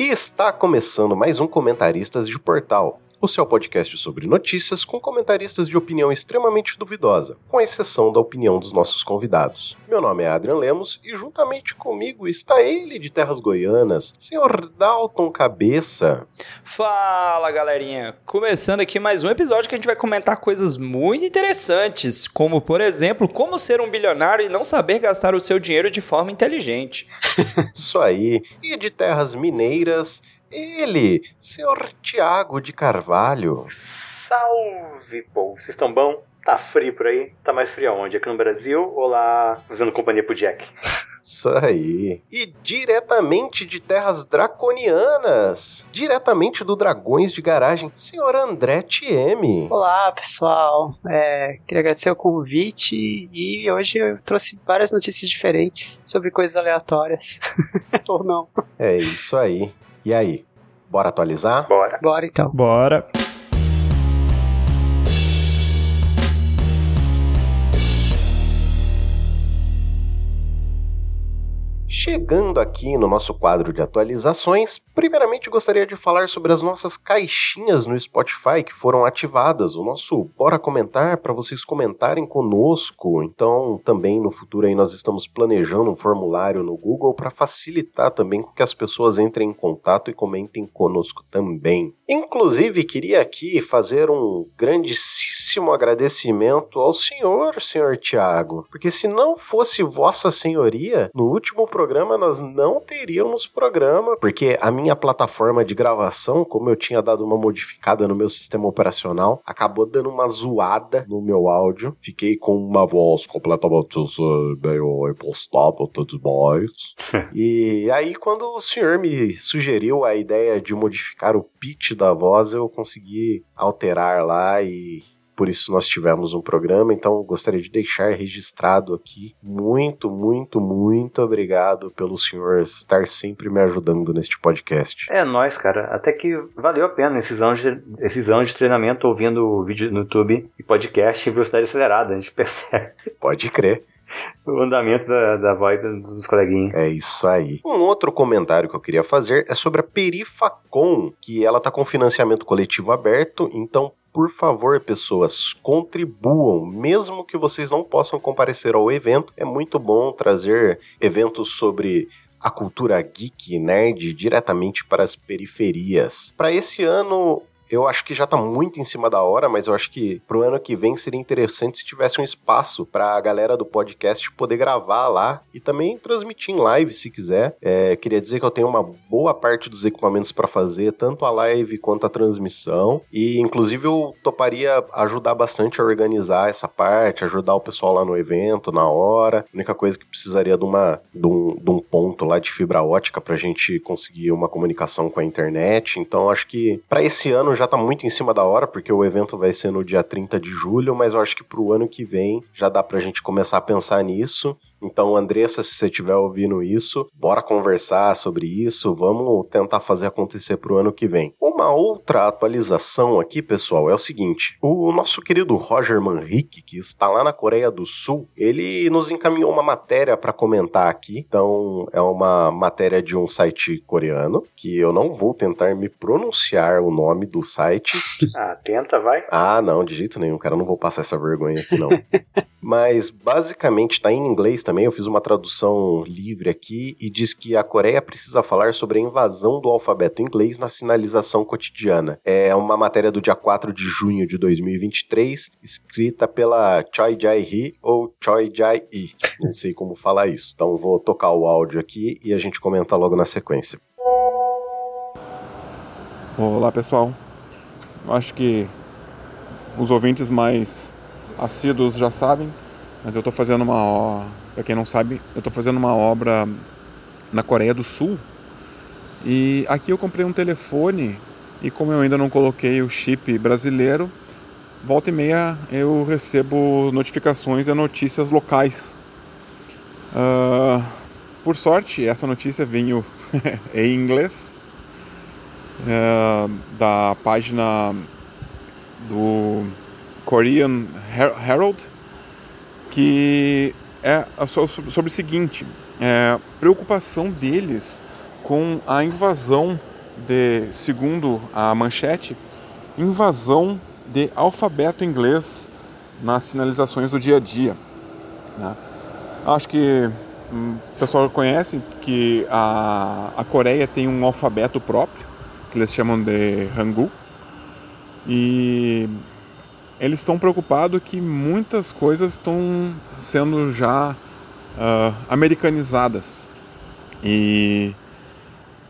E está começando mais um Comentaristas de Portal, o seu podcast sobre notícias com comentaristas de opinião extremamente duvidosa, com exceção da opinião dos nossos convidados. Meu nome é Adrian Lemos e juntamente comigo está ele de Terras Goianas, senhor Dalton Cabeça. Fala galerinha, começando aqui mais um episódio que a gente vai comentar coisas muito interessantes, como por exemplo, como ser um bilionário e não saber gastar o seu dinheiro de forma inteligente. Isso aí, e de Terras Mineiras ele, senhor Tiago de Carvalho. Salve, povo. Vocês estão bom? Tá frio por aí? Tá mais frio aonde? Aqui no Brasil ou lá fazendo companhia pro Jack? Isso aí. E diretamente de terras draconianas, diretamente do Dragões de Garagem, senhor André TM. Olá, pessoal. É, queria agradecer o convite e hoje eu trouxe várias notícias diferentes sobre coisas aleatórias. ou não. É isso aí. E aí, bora atualizar? Bora. Bora então. Bora. Chegando aqui no nosso quadro de atualizações, primeiramente gostaria de falar sobre as nossas caixinhas no Spotify que foram ativadas, o nosso Bora Comentar para vocês comentarem conosco. Então, também no futuro aí nós estamos planejando um formulário no Google para facilitar também que as pessoas entrem em contato e comentem conosco também. Inclusive, queria aqui fazer um grandíssimo agradecimento ao senhor, senhor Tiago, porque se não fosse vossa senhoria, no último programa nós não teríamos programa, porque a minha plataforma de gravação, como eu tinha dado uma modificada no meu sistema operacional, acabou dando uma zoada no meu áudio. Fiquei com uma voz completamente meio impostada tudo mais. e aí, quando o senhor me sugeriu a ideia de modificar o pitch da voz, eu consegui alterar lá e por isso nós tivemos um programa, então gostaria de deixar registrado aqui. Muito, muito, muito obrigado pelo senhor estar sempre me ajudando neste podcast. É nós, cara. Até que valeu a pena esses anos de, esses anos de treinamento ouvindo vídeo no YouTube e podcast em velocidade acelerada. A gente percebe. Pode crer. O andamento da, da voz dos coleguinhas. É isso aí. Um outro comentário que eu queria fazer é sobre a Perifacom, que ela tá com financiamento coletivo aberto, então por favor, pessoas, contribuam, mesmo que vocês não possam comparecer ao evento. É muito bom trazer eventos sobre a cultura geek nerd diretamente para as periferias. Para esse ano, eu acho que já tá muito em cima da hora, mas eu acho que pro ano que vem seria interessante se tivesse um espaço pra galera do podcast poder gravar lá e também transmitir em live se quiser. É, queria dizer que eu tenho uma boa parte dos equipamentos para fazer, tanto a live quanto a transmissão, e inclusive eu toparia ajudar bastante a organizar essa parte, ajudar o pessoal lá no evento, na hora. A única coisa que precisaria de, uma, de, um, de um ponto lá de fibra ótica pra gente conseguir uma comunicação com a internet. Então acho que para esse ano já tá muito em cima da hora, porque o evento vai ser no dia 30 de julho, mas eu acho que pro ano que vem já dá pra gente começar a pensar nisso. Então, Andressa, se você estiver ouvindo isso, bora conversar sobre isso, vamos tentar fazer acontecer pro ano que vem. Uma outra atualização aqui, pessoal, é o seguinte: o nosso querido Roger Manrique, que está lá na Coreia do Sul, ele nos encaminhou uma matéria para comentar aqui. Então, é uma matéria de um site coreano, que eu não vou tentar me pronunciar o nome do site. Ah, tenta, vai. Ah, não, de jeito nenhum, cara, eu não vou passar essa vergonha aqui, não. Mas, basicamente, tá em inglês também, eu fiz uma tradução livre aqui e diz que a Coreia precisa falar sobre a invasão do alfabeto inglês na sinalização cotidiana. É uma matéria do dia 4 de junho de 2023, escrita pela Choi Jae-hee ou Choi Jae-i. Não sei como falar isso. Então vou tocar o áudio aqui e a gente comenta logo na sequência. Olá pessoal, acho que os ouvintes mais assíduos já sabem, mas eu estou fazendo uma, para quem não sabe, eu estou fazendo uma obra na Coreia do Sul e aqui eu comprei um telefone e como eu ainda não coloquei o chip brasileiro, volta e meia eu recebo notificações e notícias locais. Uh, por sorte, essa notícia veio em inglês uh, da página do Korean Herald, que é sobre o seguinte: é, preocupação deles com a invasão de, segundo a manchete, invasão de alfabeto inglês nas sinalizações do dia a dia. Né? Acho que hum, o pessoal conhece que a, a Coreia tem um alfabeto próprio, que eles chamam de Hangul, e eles estão preocupados que muitas coisas estão sendo já uh, americanizadas. E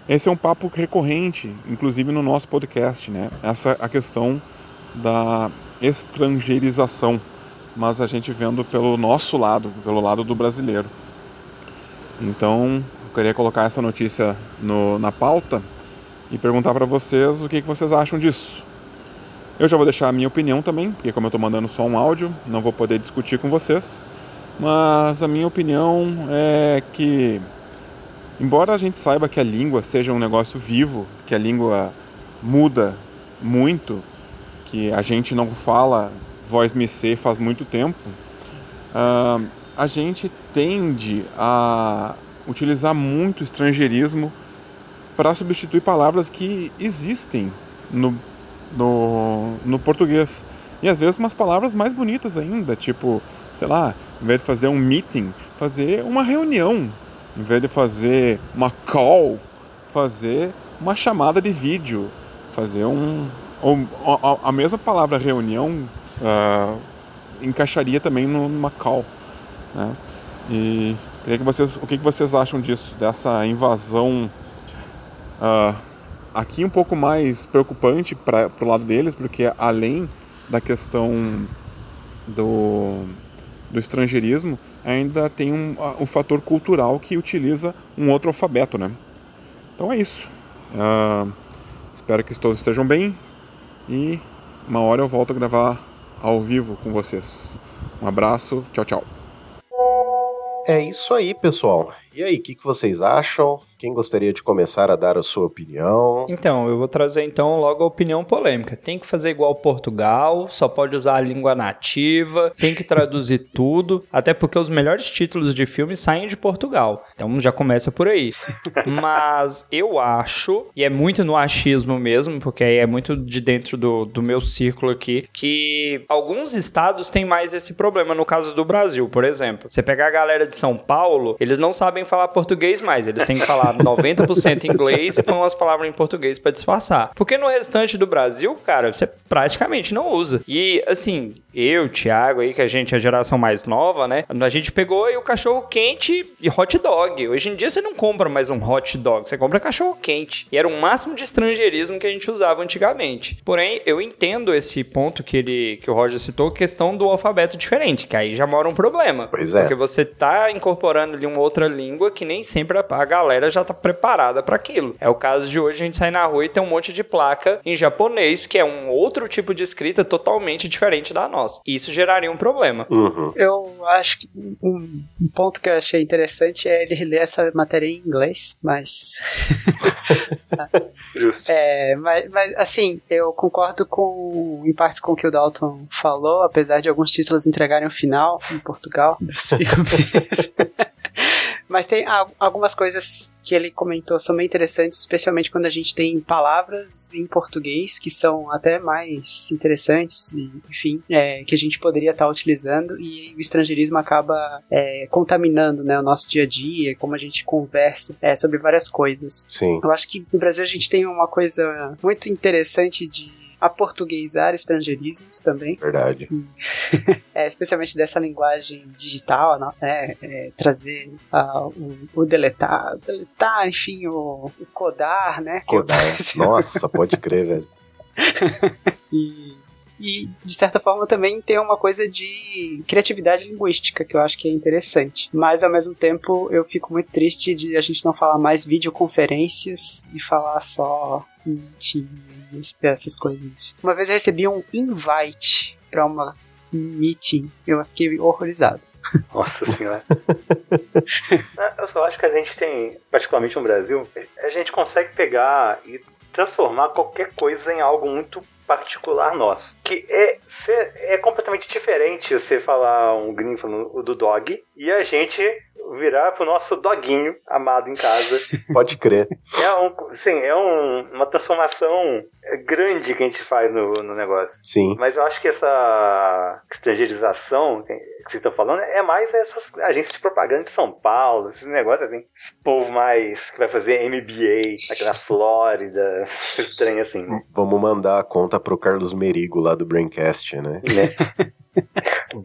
esse é um papo recorrente, inclusive no nosso podcast, né? Essa a questão da estrangeirização, mas a gente vendo pelo nosso lado, pelo lado do brasileiro. Então, eu queria colocar essa notícia no, na pauta e perguntar para vocês o que, que vocês acham disso. Eu já vou deixar a minha opinião também, porque como eu estou mandando só um áudio, não vou poder discutir com vocês. Mas a minha opinião é que, embora a gente saiba que a língua seja um negócio vivo, que a língua muda muito, que a gente não fala voz me faz muito tempo, uh, a gente tende a utilizar muito estrangeirismo para substituir palavras que existem no, no, no português. E às vezes umas palavras mais bonitas ainda, tipo, sei lá, em vez de fazer um meeting, fazer uma reunião. Em vez de fazer uma call, fazer uma chamada de vídeo. Fazer um. a, a mesma palavra reunião uh, encaixaria também numa call. Né? E queria que vocês, o que, que vocês acham disso, dessa invasão uh, aqui um pouco mais preocupante para o lado deles, porque além da questão do, do estrangeirismo, ainda tem um, um fator cultural que utiliza um outro alfabeto, né? Então é isso. Uh, espero que todos estejam bem e uma hora eu volto a gravar ao vivo com vocês. Um abraço, tchau, tchau. É isso aí, pessoal. E aí, o que, que vocês acham? Quem gostaria de começar a dar a sua opinião? Então, eu vou trazer então logo a opinião polêmica. Tem que fazer igual Portugal, só pode usar a língua nativa, tem que traduzir tudo, até porque os melhores títulos de filmes saem de Portugal. Então já começa por aí. Mas eu acho, e é muito no achismo mesmo, porque aí é muito de dentro do, do meu círculo aqui, que alguns estados têm mais esse problema. No caso do Brasil, por exemplo. Você pegar a galera de São Paulo, eles não sabem falar português mais, eles têm que falar 90% em inglês e põe umas palavras em português para disfarçar. Porque no restante do Brasil, cara, você praticamente não usa. E assim, eu, Thiago aí, que a gente é a geração mais nova, né? A gente pegou o cachorro quente e hot dog. Hoje em dia você não compra mais um hot dog, você compra cachorro quente. E era o máximo de estrangeirismo que a gente usava antigamente. Porém, eu entendo esse ponto que ele que o Roger citou, questão do alfabeto diferente, que aí já mora um problema. Pois é. Porque você tá incorporando ali uma outra língua que nem sempre a galera já tá preparada para aquilo. É o caso de hoje a gente sair na rua e tem um monte de placa em japonês, que é um outro tipo de escrita totalmente diferente da nossa nossa. Isso geraria um problema. Uhum. Eu acho que um, um, ponto que eu achei interessante é ele ler essa matéria em inglês, mas. Justo. É, mas, mas, assim, eu concordo com, em partes com o que o Dalton falou, apesar de alguns títulos entregarem o final em Portugal dos filmes. Mas tem algumas coisas que ele comentou são bem interessantes, especialmente quando a gente tem palavras em português que são até mais interessantes, enfim, é, que a gente poderia estar utilizando e o estrangeirismo acaba é, contaminando né, o nosso dia a dia, como a gente conversa é, sobre várias coisas. Sim. Eu acho que no Brasil a gente tem uma coisa muito interessante de aportuguesar estrangeirismos também. Verdade. é, especialmente dessa linguagem digital, né? é, é, trazer uh, o, o, deletar, deletar, enfim, o, o codar, né? Codar. Nossa, pode crer, velho. e e de certa forma também tem uma coisa de criatividade linguística que eu acho que é interessante. Mas ao mesmo tempo eu fico muito triste de a gente não falar mais videoconferências e falar só em essas coisas. Uma vez eu recebi um invite para uma meeting, eu fiquei horrorizado. Nossa senhora. eu só acho que a gente tem, particularmente no Brasil, a gente consegue pegar e transformar qualquer coisa em algo muito particular nosso. Que é, é completamente diferente você falar um falando do dog e a gente virar pro nosso doguinho amado em casa. Pode crer. É, um, sim, é um, uma transformação grande que a gente faz no, no negócio. Sim. Mas eu acho que essa estrangeirização que vocês estão falando é mais essas agências de propaganda de São Paulo, esses negócios assim. Esse povo mais que vai fazer MBA aqui na Flórida, estranho assim. Vamos mandar a conta pro Carlos Merigo lá do Braincast, né? Né?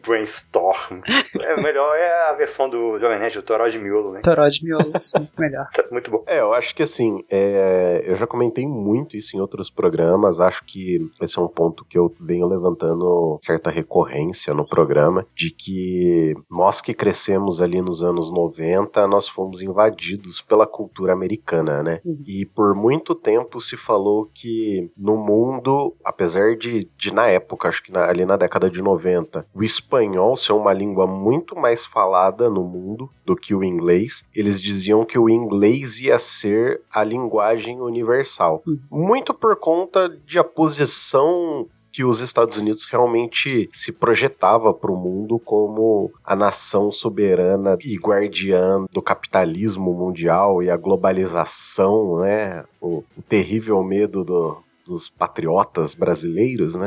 Brainstorm. É melhor é a versão do Jovem Nerd, o Toró de Miolo, né? Toró de miolos, muito melhor. Tá Muito bom. É, eu acho que assim, é, eu já comentei muito isso em outros programas, acho que esse é um ponto que eu venho levantando certa recorrência no programa, de que nós que crescemos ali nos anos 90, nós fomos invadidos pela cultura americana, né? Uhum. E por muito tempo se falou que no mundo, apesar de, de na época, acho que na- ali na década de 90, o espanhol ser uma língua muito mais falada no mundo do que o inglês, eles diziam que o inglês ia ser a linguagem universal. Uhum. Muito por conta de a posição que os Estados Unidos realmente se projetava para o mundo como a nação soberana e guardiã do capitalismo mundial e a globalização, né? O, o terrível medo do- dos patriotas brasileiros, né?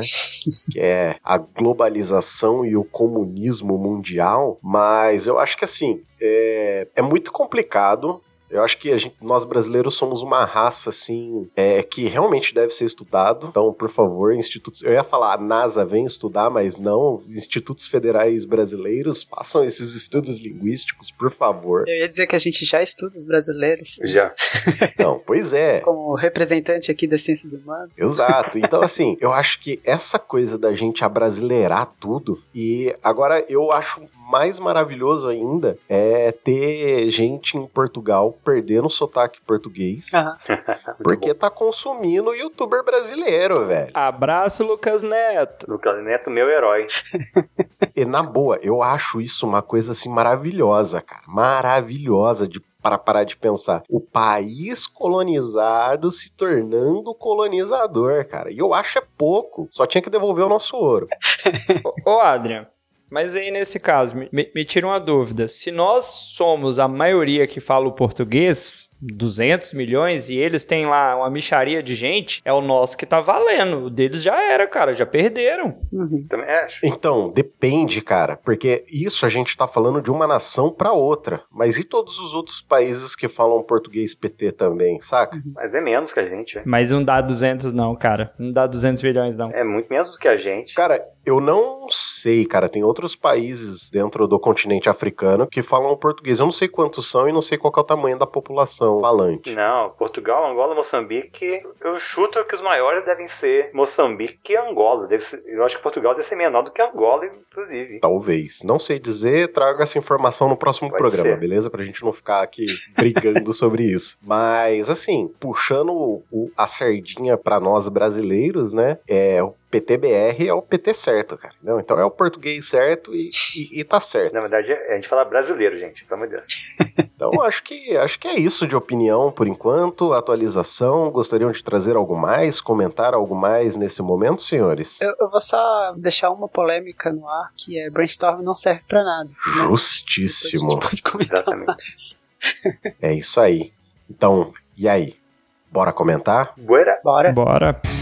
que é a globalização e o comunismo mundial, mas eu acho que assim, é, é muito complicado. Eu acho que a gente, nós brasileiros somos uma raça, assim, é, que realmente deve ser estudado. Então, por favor, institutos. Eu ia falar, a NASA vem estudar, mas não. Institutos federais brasileiros, façam esses estudos linguísticos, por favor. Eu ia dizer que a gente já estuda os brasileiros. Já. Não, pois é. Como representante aqui das ciências humanas. Exato. Então, assim, eu acho que essa coisa da gente abrasileirar tudo, e agora eu acho mais maravilhoso ainda é ter gente em Portugal perdendo o sotaque português. Muito porque tá consumindo youtuber brasileiro, velho. Abraço, Lucas Neto. Lucas Neto, meu herói. E na boa, eu acho isso uma coisa assim maravilhosa, cara. Maravilhosa de para parar de pensar. O país colonizado se tornando colonizador, cara. E eu acho é pouco. Só tinha que devolver o nosso ouro. Ô, ô, Adrian, mas aí nesse caso, me, me, tira uma dúvida. Se nós somos a maioria que fala o português, 200 milhões, e eles têm lá uma micharia de gente, é o nosso que tá valendo. O deles já era, cara, já perderam. Uhum. Também acho. Então, depende, cara, porque isso a gente tá falando de uma nação pra outra. Mas e todos os outros países que falam português PT também, saca? Mas é menos que a gente. né? Mas não dá 200 não, cara. Não dá 200 milhões não. É muito menos do que a gente. Cara, eu não sei, cara. Tem outros países dentro do continente africano que falam português. Eu não sei quantos são e não sei qual é o tamanho da população falante. Não, Portugal, Angola, Moçambique. Eu chuto que os maiores devem ser Moçambique e Angola. Ser- eu acho que Portugal deve ser menor do que Angola, inclusive. Talvez. Não sei dizer, trago essa informação no próximo Pode programa, ser. beleza? Pra gente não ficar aqui brigando sobre isso. Mas, assim, puxando o- a sardinha pra nós brasileiros, né? É PTBR é o PT certo, cara. Não, então é o português certo e, e- e tá certo. Na verdade, a gente fala brasileiro, gente. Pelo amor de Deus. Então acho que acho que é isso de opinião por enquanto. Atualização. Gostariam de trazer algo mais, comentar algo mais nesse momento, senhores? Eu, eu vou só deixar uma polêmica no ar, que é brainstorm não serve pra nada. Justíssimo. gente pode comentar Exatamente. mais. É isso aí. Então, e aí? Bora comentar? Buera. Bora. Bora.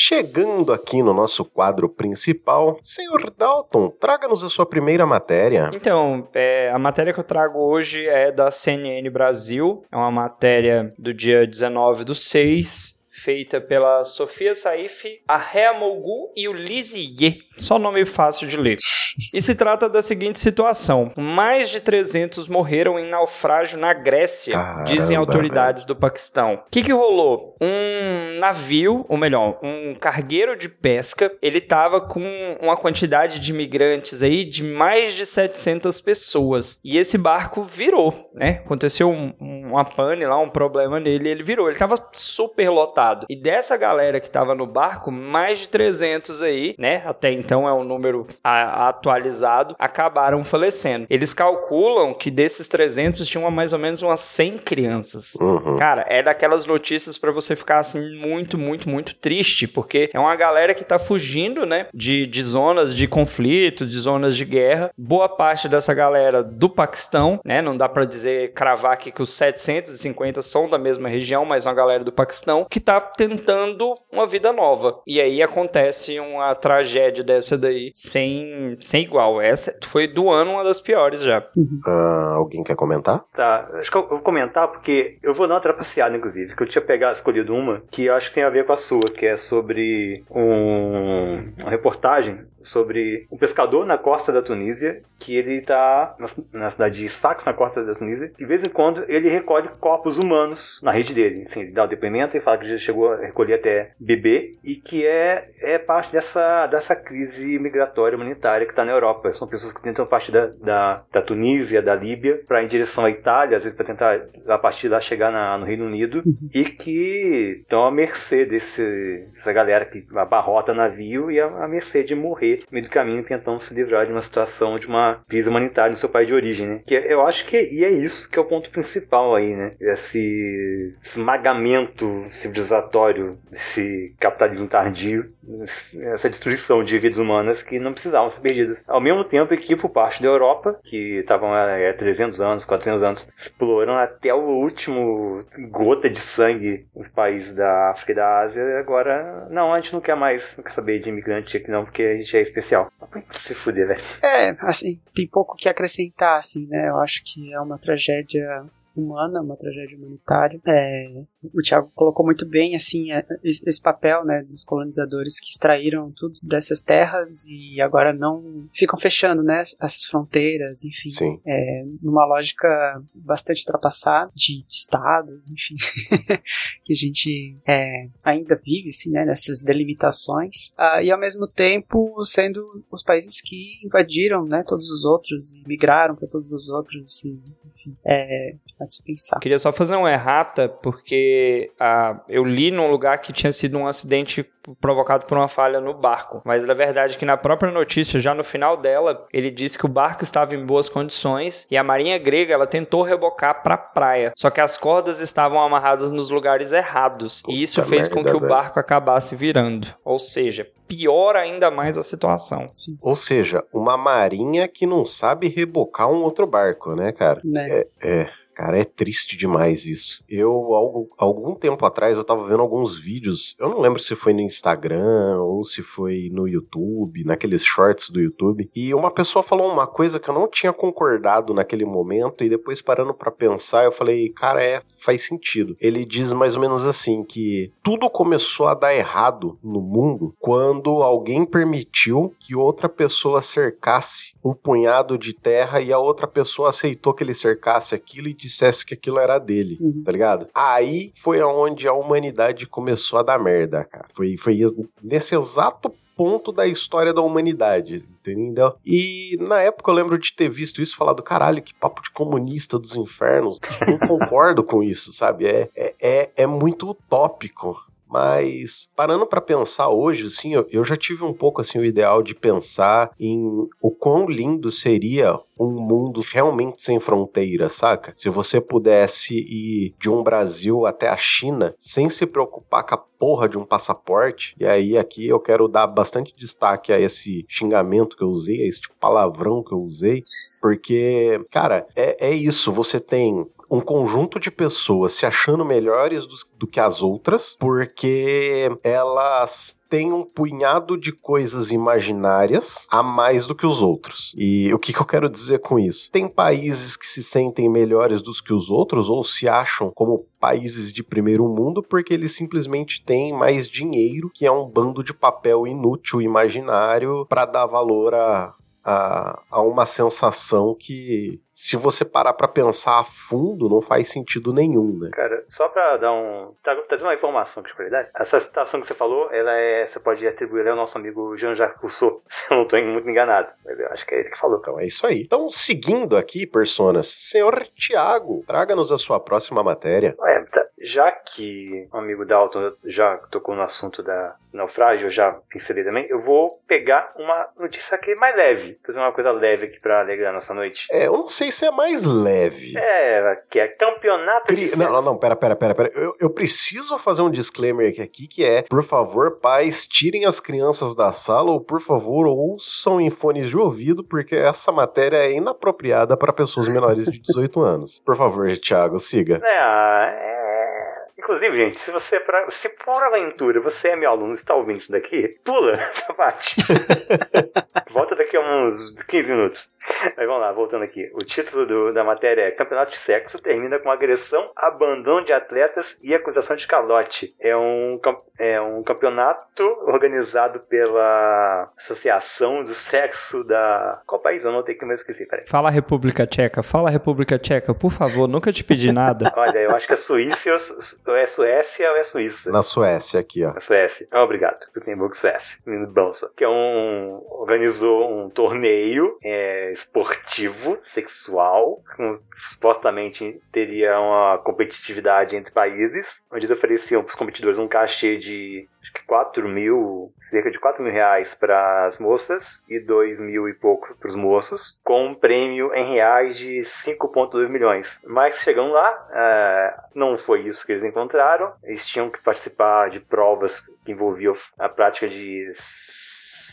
Chegando aqui no nosso quadro principal, senhor Dalton, traga-nos a sua primeira matéria. Então, é, a matéria que eu trago hoje é da CNN Brasil. É uma matéria do dia 19 do 6, feita pela Sofia Saif, a Rea Mogu e o Lizier. Só nome fácil de ler. E se trata da seguinte situação: mais de 300 morreram em naufrágio na Grécia, Caramba, dizem autoridades do Paquistão. O que, que rolou? Um navio, ou melhor, um cargueiro de pesca, ele tava com uma quantidade de imigrantes aí de mais de 700 pessoas. E esse barco virou, né? Aconteceu um- um uma pane lá, um problema nele, ele virou. Ele tava super lotado. E dessa galera que tava no barco, mais de 300 aí, né? Até então é um número atualizado, acabaram falecendo. Eles calculam que desses 300 tinham mais ou menos umas 100 crianças. Uhum. Cara, é daquelas notícias para você ficar assim muito, muito, muito triste, porque é uma galera que tá fugindo, né, de, de zonas de conflito, de zonas de guerra. Boa parte dessa galera do Paquistão, né, não dá para dizer cravar aqui que os 750 são da mesma região, mas uma galera do Paquistão que tá tentando uma vida nova. E aí acontece uma tragédia dessa daí sem, sem igual. Essa foi do ano uma das piores já. Ah, alguém quer comentar? Tá, acho que eu vou comentar porque eu vou dar uma trapaceada, inclusive, que eu tinha pegado, escolhido uma que eu acho que tem a ver com a sua, que é sobre um, uma reportagem sobre um pescador na costa da Tunísia, que ele tá na, na cidade de Sfax, na costa da Tunísia, e de vez em quando ele recolhe corpos humanos na rede dele. Assim, ele dá o depoimento e fala que já chegou a recolher até bebê, e que é, é parte dessa, dessa crise migratória humanitária que está na Europa. São pessoas que tentam partir da, da, da Tunísia, da Líbia, para ir em direção à Itália, às vezes para tentar a partir lá chegar na, no Reino Unido, Uhum. e que estão à mercê desse, dessa galera que abarrota navio e à, à mercê de morrer no meio do caminho tentando se livrar de uma situação de uma crise humanitária no seu país de origem, né? Que eu acho que e é isso que é o ponto principal aí, né? Esse esmagamento civilizatório desse capitalismo tardio, essa destruição de vidas humanas que não precisavam ser perdidas. Ao mesmo tempo que por parte da Europa, que estavam há é, 300 anos, 400 anos, exploram até o último gota de sangue nos países da África e da Ásia, agora não, a gente não quer mais, não quer saber de imigrante aqui não, porque a gente é especial. Se fuder, velho. É, assim, tem pouco que acrescentar, assim, né? Eu acho que é uma tragédia humana, uma tragédia humanitária. É, o Thiago colocou muito bem, assim, é, esse papel, né, dos colonizadores que extraíram tudo dessas terras e agora não ficam fechando, né, essas fronteiras, enfim. É, numa lógica bastante ultrapassada de, de estados, enfim, que a gente é, ainda vive, assim, né, nessas delimitações, Ah, e ao mesmo tempo sendo os países que invadiram, né, todos os outros e migraram para todos os outros, e, enfim, é, a se pensar. Queria só fazer uma errata, porque ah, eu li num lugar que tinha sido um acidente provocado por uma falha no barco. Mas na verdade que na própria notícia, já no final dela, ele disse que o barco estava em boas condições e a marinha grega ela tentou rebocar para a praia. Só que as cordas estavam amarradas nos lugares errados. e isso Puta fez com que o velho. barco acabasse virando. Ou seja, piora ainda mais a situação. Sim, Ou seja, uma marinha que não sabe rebocar um outro barco, né, cara? né? É, cara, é triste demais isso. Eu, algo- algum tempo atrás, eu tava vendo alguns vídeos, eu não lembro se foi no Instagram ou se foi no YouTube, naqueles shorts do YouTube, e uma pessoa falou uma coisa que eu não tinha concordado naquele momento, e depois parando pra pensar, eu falei, cara, é, faz sentido. Ele diz mais ou menos assim, que tudo começou a dar errado no mundo quando alguém permitiu que outra pessoa cercasse um punhado de terra e a outra pessoa aceitou que ele cercasse aquilo e dissesse que aquilo era dele, Uhum. tá ligado? Aí foi aonde a humanidade começou a dar merda, cara. Foi, foi nesse exato ponto da história da humanidade, entendeu? E na época eu lembro de ter visto isso e falado, caralho, que papo de comunista dos infernos. Não concordo com isso, sabe? É, é, é, é muito utópico. Mas parando pra pensar hoje, assim, eu, eu já tive um pouco assim o ideal de pensar em o quão lindo seria um mundo realmente sem fronteiras, saca? Se você pudesse ir de um Brasil até a China sem se preocupar com a porra de um passaporte. E aí aqui eu quero dar bastante destaque a esse xingamento que eu usei, a este palavrão que eu usei, porque, cara, é, é isso. Você tem um conjunto de pessoas se achando melhores do, do que as outras, porque elas têm um punhado de coisas imaginárias a mais do que os outros. E o que, que eu quero dizer com isso? Tem países que se sentem melhores do que os outros ou se acham como países de primeiro mundo porque eles simplesmente têm mais dinheiro, que é um bando de papel inútil, imaginário, para dar valor a, a, a uma sensação que se você parar para pensar a fundo, não faz sentido nenhum, né? Cara, só pra dar um. trazer uma informação aqui pra verdade. Essa citação que você falou, ela é. Você pode atribuir ao nosso amigo Jean-Jacques Rousseau. Se eu não tô muito enganado. Mas eu acho que é ele que falou. Então é isso aí. Então, seguindo aqui, personas, senhor Tiago, traga-nos a sua próxima matéria. É, tá. já que o amigo Dalton já tocou no assunto da naufrágio, eu já pincelei também, eu vou pegar uma notícia aqui mais leve. Fazer uma coisa leve aqui pra alegrar a nossa noite. É, eu não sei se é mais leve. É, que é campeonato de Não, não, não, pera, pera, pera, pera. Eu, eu preciso fazer um disclaimer aqui, que é, por favor, pais, tirem as crianças da sala ou, por favor, ouçam em fones de ouvido, porque essa matéria é inapropriada para pessoas menores de 18 anos. Por favor, Thiago, siga. É, é... Inclusive, gente, se você, pra, se por aventura você é meu aluno e está ouvindo isso daqui, pula essa parte. Volta daqui a uns 15 minutos. Mas vamos lá, voltando aqui. O título do, da matéria é Campeonato de Sexo termina com agressão, abandono de atletas e acusação de calote. É um, é um campeonato organizado pela Associação do Sexo da. Qual país? Eu não tenho que me esqueci, peraí. Fala República Tcheca, fala República Tcheca, por favor, nunca te pedi nada. Olha, eu acho que é Suíça ou é Suécia ou é Suíça. Na Suécia, aqui, ó. Na Suécia. Ah, obrigado. Gutenberg, Suécia. Menino Bonso. Que é um. organizou um torneio é, esportivo, sexual, com, supostamente teria uma competitividade entre países, onde eles ofereciam para os competidores um cachê de acho que 4 mil, cerca de 4 mil reais para as moças e 2 mil e pouco para os moços, com um prêmio em reais de 5,2 milhões. Mas chegando lá, uh, não foi isso que eles encontraram. Eles tinham que participar de provas que envolviam a prática de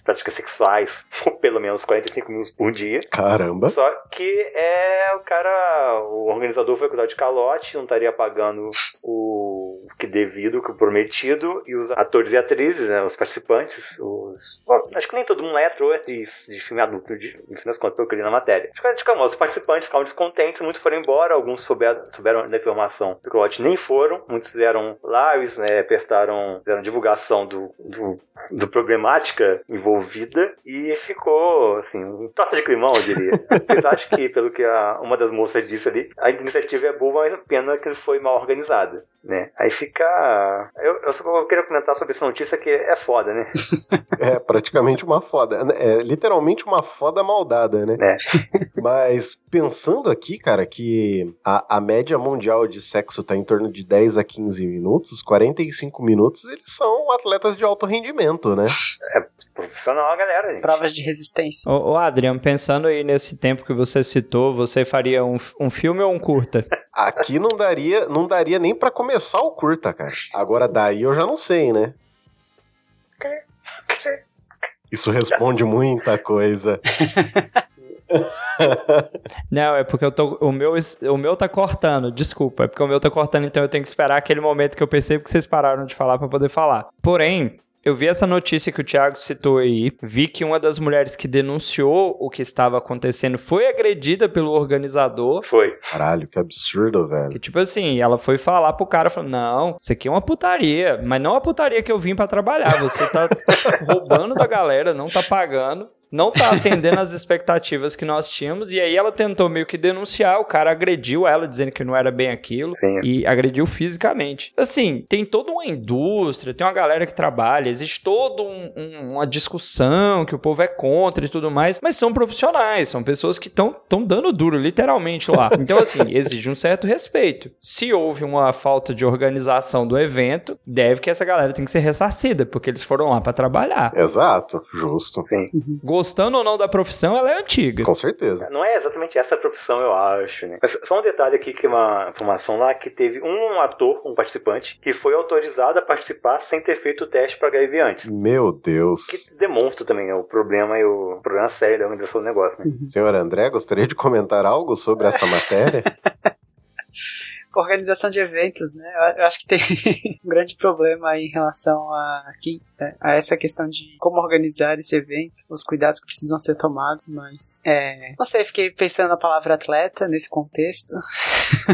práticas sexuais por pelo menos 45 minutos por dia. Caramba! Só que é o cara, o organizador foi acusado de calote, não estaria pagando o que devido, o que prometido, e os atores e atrizes, né, os participantes, os. Bom, acho que nem todo mundo é ator e atriz de filme adulto, de, no fim das contas, pelo que eu li na matéria. Acho que, os participantes ficaram descontentes, muitos foram embora, alguns souberam, souberam da informação do calote nem foram, muitos fizeram lives, né, prestaram, fizeram divulgação do, do, do problemática envolvida e ficou, assim, um torta de climão, eu diria. Mas acho que, pelo que a, uma das moças disse ali, a iniciativa é boa, mas a pena que foi mal organizada né? Aí fica. Eu, eu só queria comentar sobre essa notícia que é foda, né? é praticamente uma foda. É literalmente uma foda maldada, né? É. Mas pensando aqui, cara, que a, a média mundial de sexo tá em torno de 10 a 15 minutos, 45 minutos, eles são atletas de alto rendimento, né? É galera, gente. Provas de resistência. Ô, ô Adriano, pensando aí nesse tempo que você citou, você faria um, um filme ou um curta? Aqui não daria, não daria nem para começar o curta, cara. Agora daí eu já não sei, né? Isso responde muita coisa. Não, é porque eu tô, o, meu, o meu tá cortando, desculpa. É porque o meu tá cortando, então eu tenho que esperar aquele momento que eu percebo que vocês pararam de falar para poder falar. Porém, eu vi essa notícia que o Thiago citou aí, vi que uma das mulheres que denunciou o que estava acontecendo foi agredida pelo organizador. Foi. Caralho, que absurdo, velho. Que tipo assim, ela foi falar pro cara, falou, não, isso aqui é uma putaria, mas não a putaria que eu vim para trabalhar, você tá roubando da galera, não tá pagando não tá atendendo as expectativas que nós tínhamos. E aí ela tentou meio que denunciar, o cara agrediu ela, dizendo que não era bem aquilo. Sim. E agrediu fisicamente. Assim, tem toda uma indústria, tem uma galera que trabalha, existe toda um, um, uma discussão que o povo é contra e tudo mais, mas são profissionais, são pessoas que estão dando duro, literalmente lá. Então, assim, exige um certo respeito. Se houve uma falta de organização do evento, deve que essa galera tem que ser ressarcida, porque eles foram lá para trabalhar. Exato, justo. Sim. Uhum gostando ou não da profissão, ela é antiga. Com certeza. Não é exatamente essa profissão, eu acho, né? Mas só um detalhe aqui, que é uma informação lá, que teve um ator, um participante, que foi autorizado a participar sem ter feito o teste para HIV antes. Meu Deus. Que demonstra também né, o problema e o problema sério da organização do negócio, né? Senhor André, gostaria de comentar algo sobre essa matéria? organização de eventos, né? Eu acho que tem um grande problema em relação a, né, a essa questão de como organizar esse evento, os cuidados que precisam ser tomados, mas é, não sei, fiquei pensando na palavra atleta nesse contexto.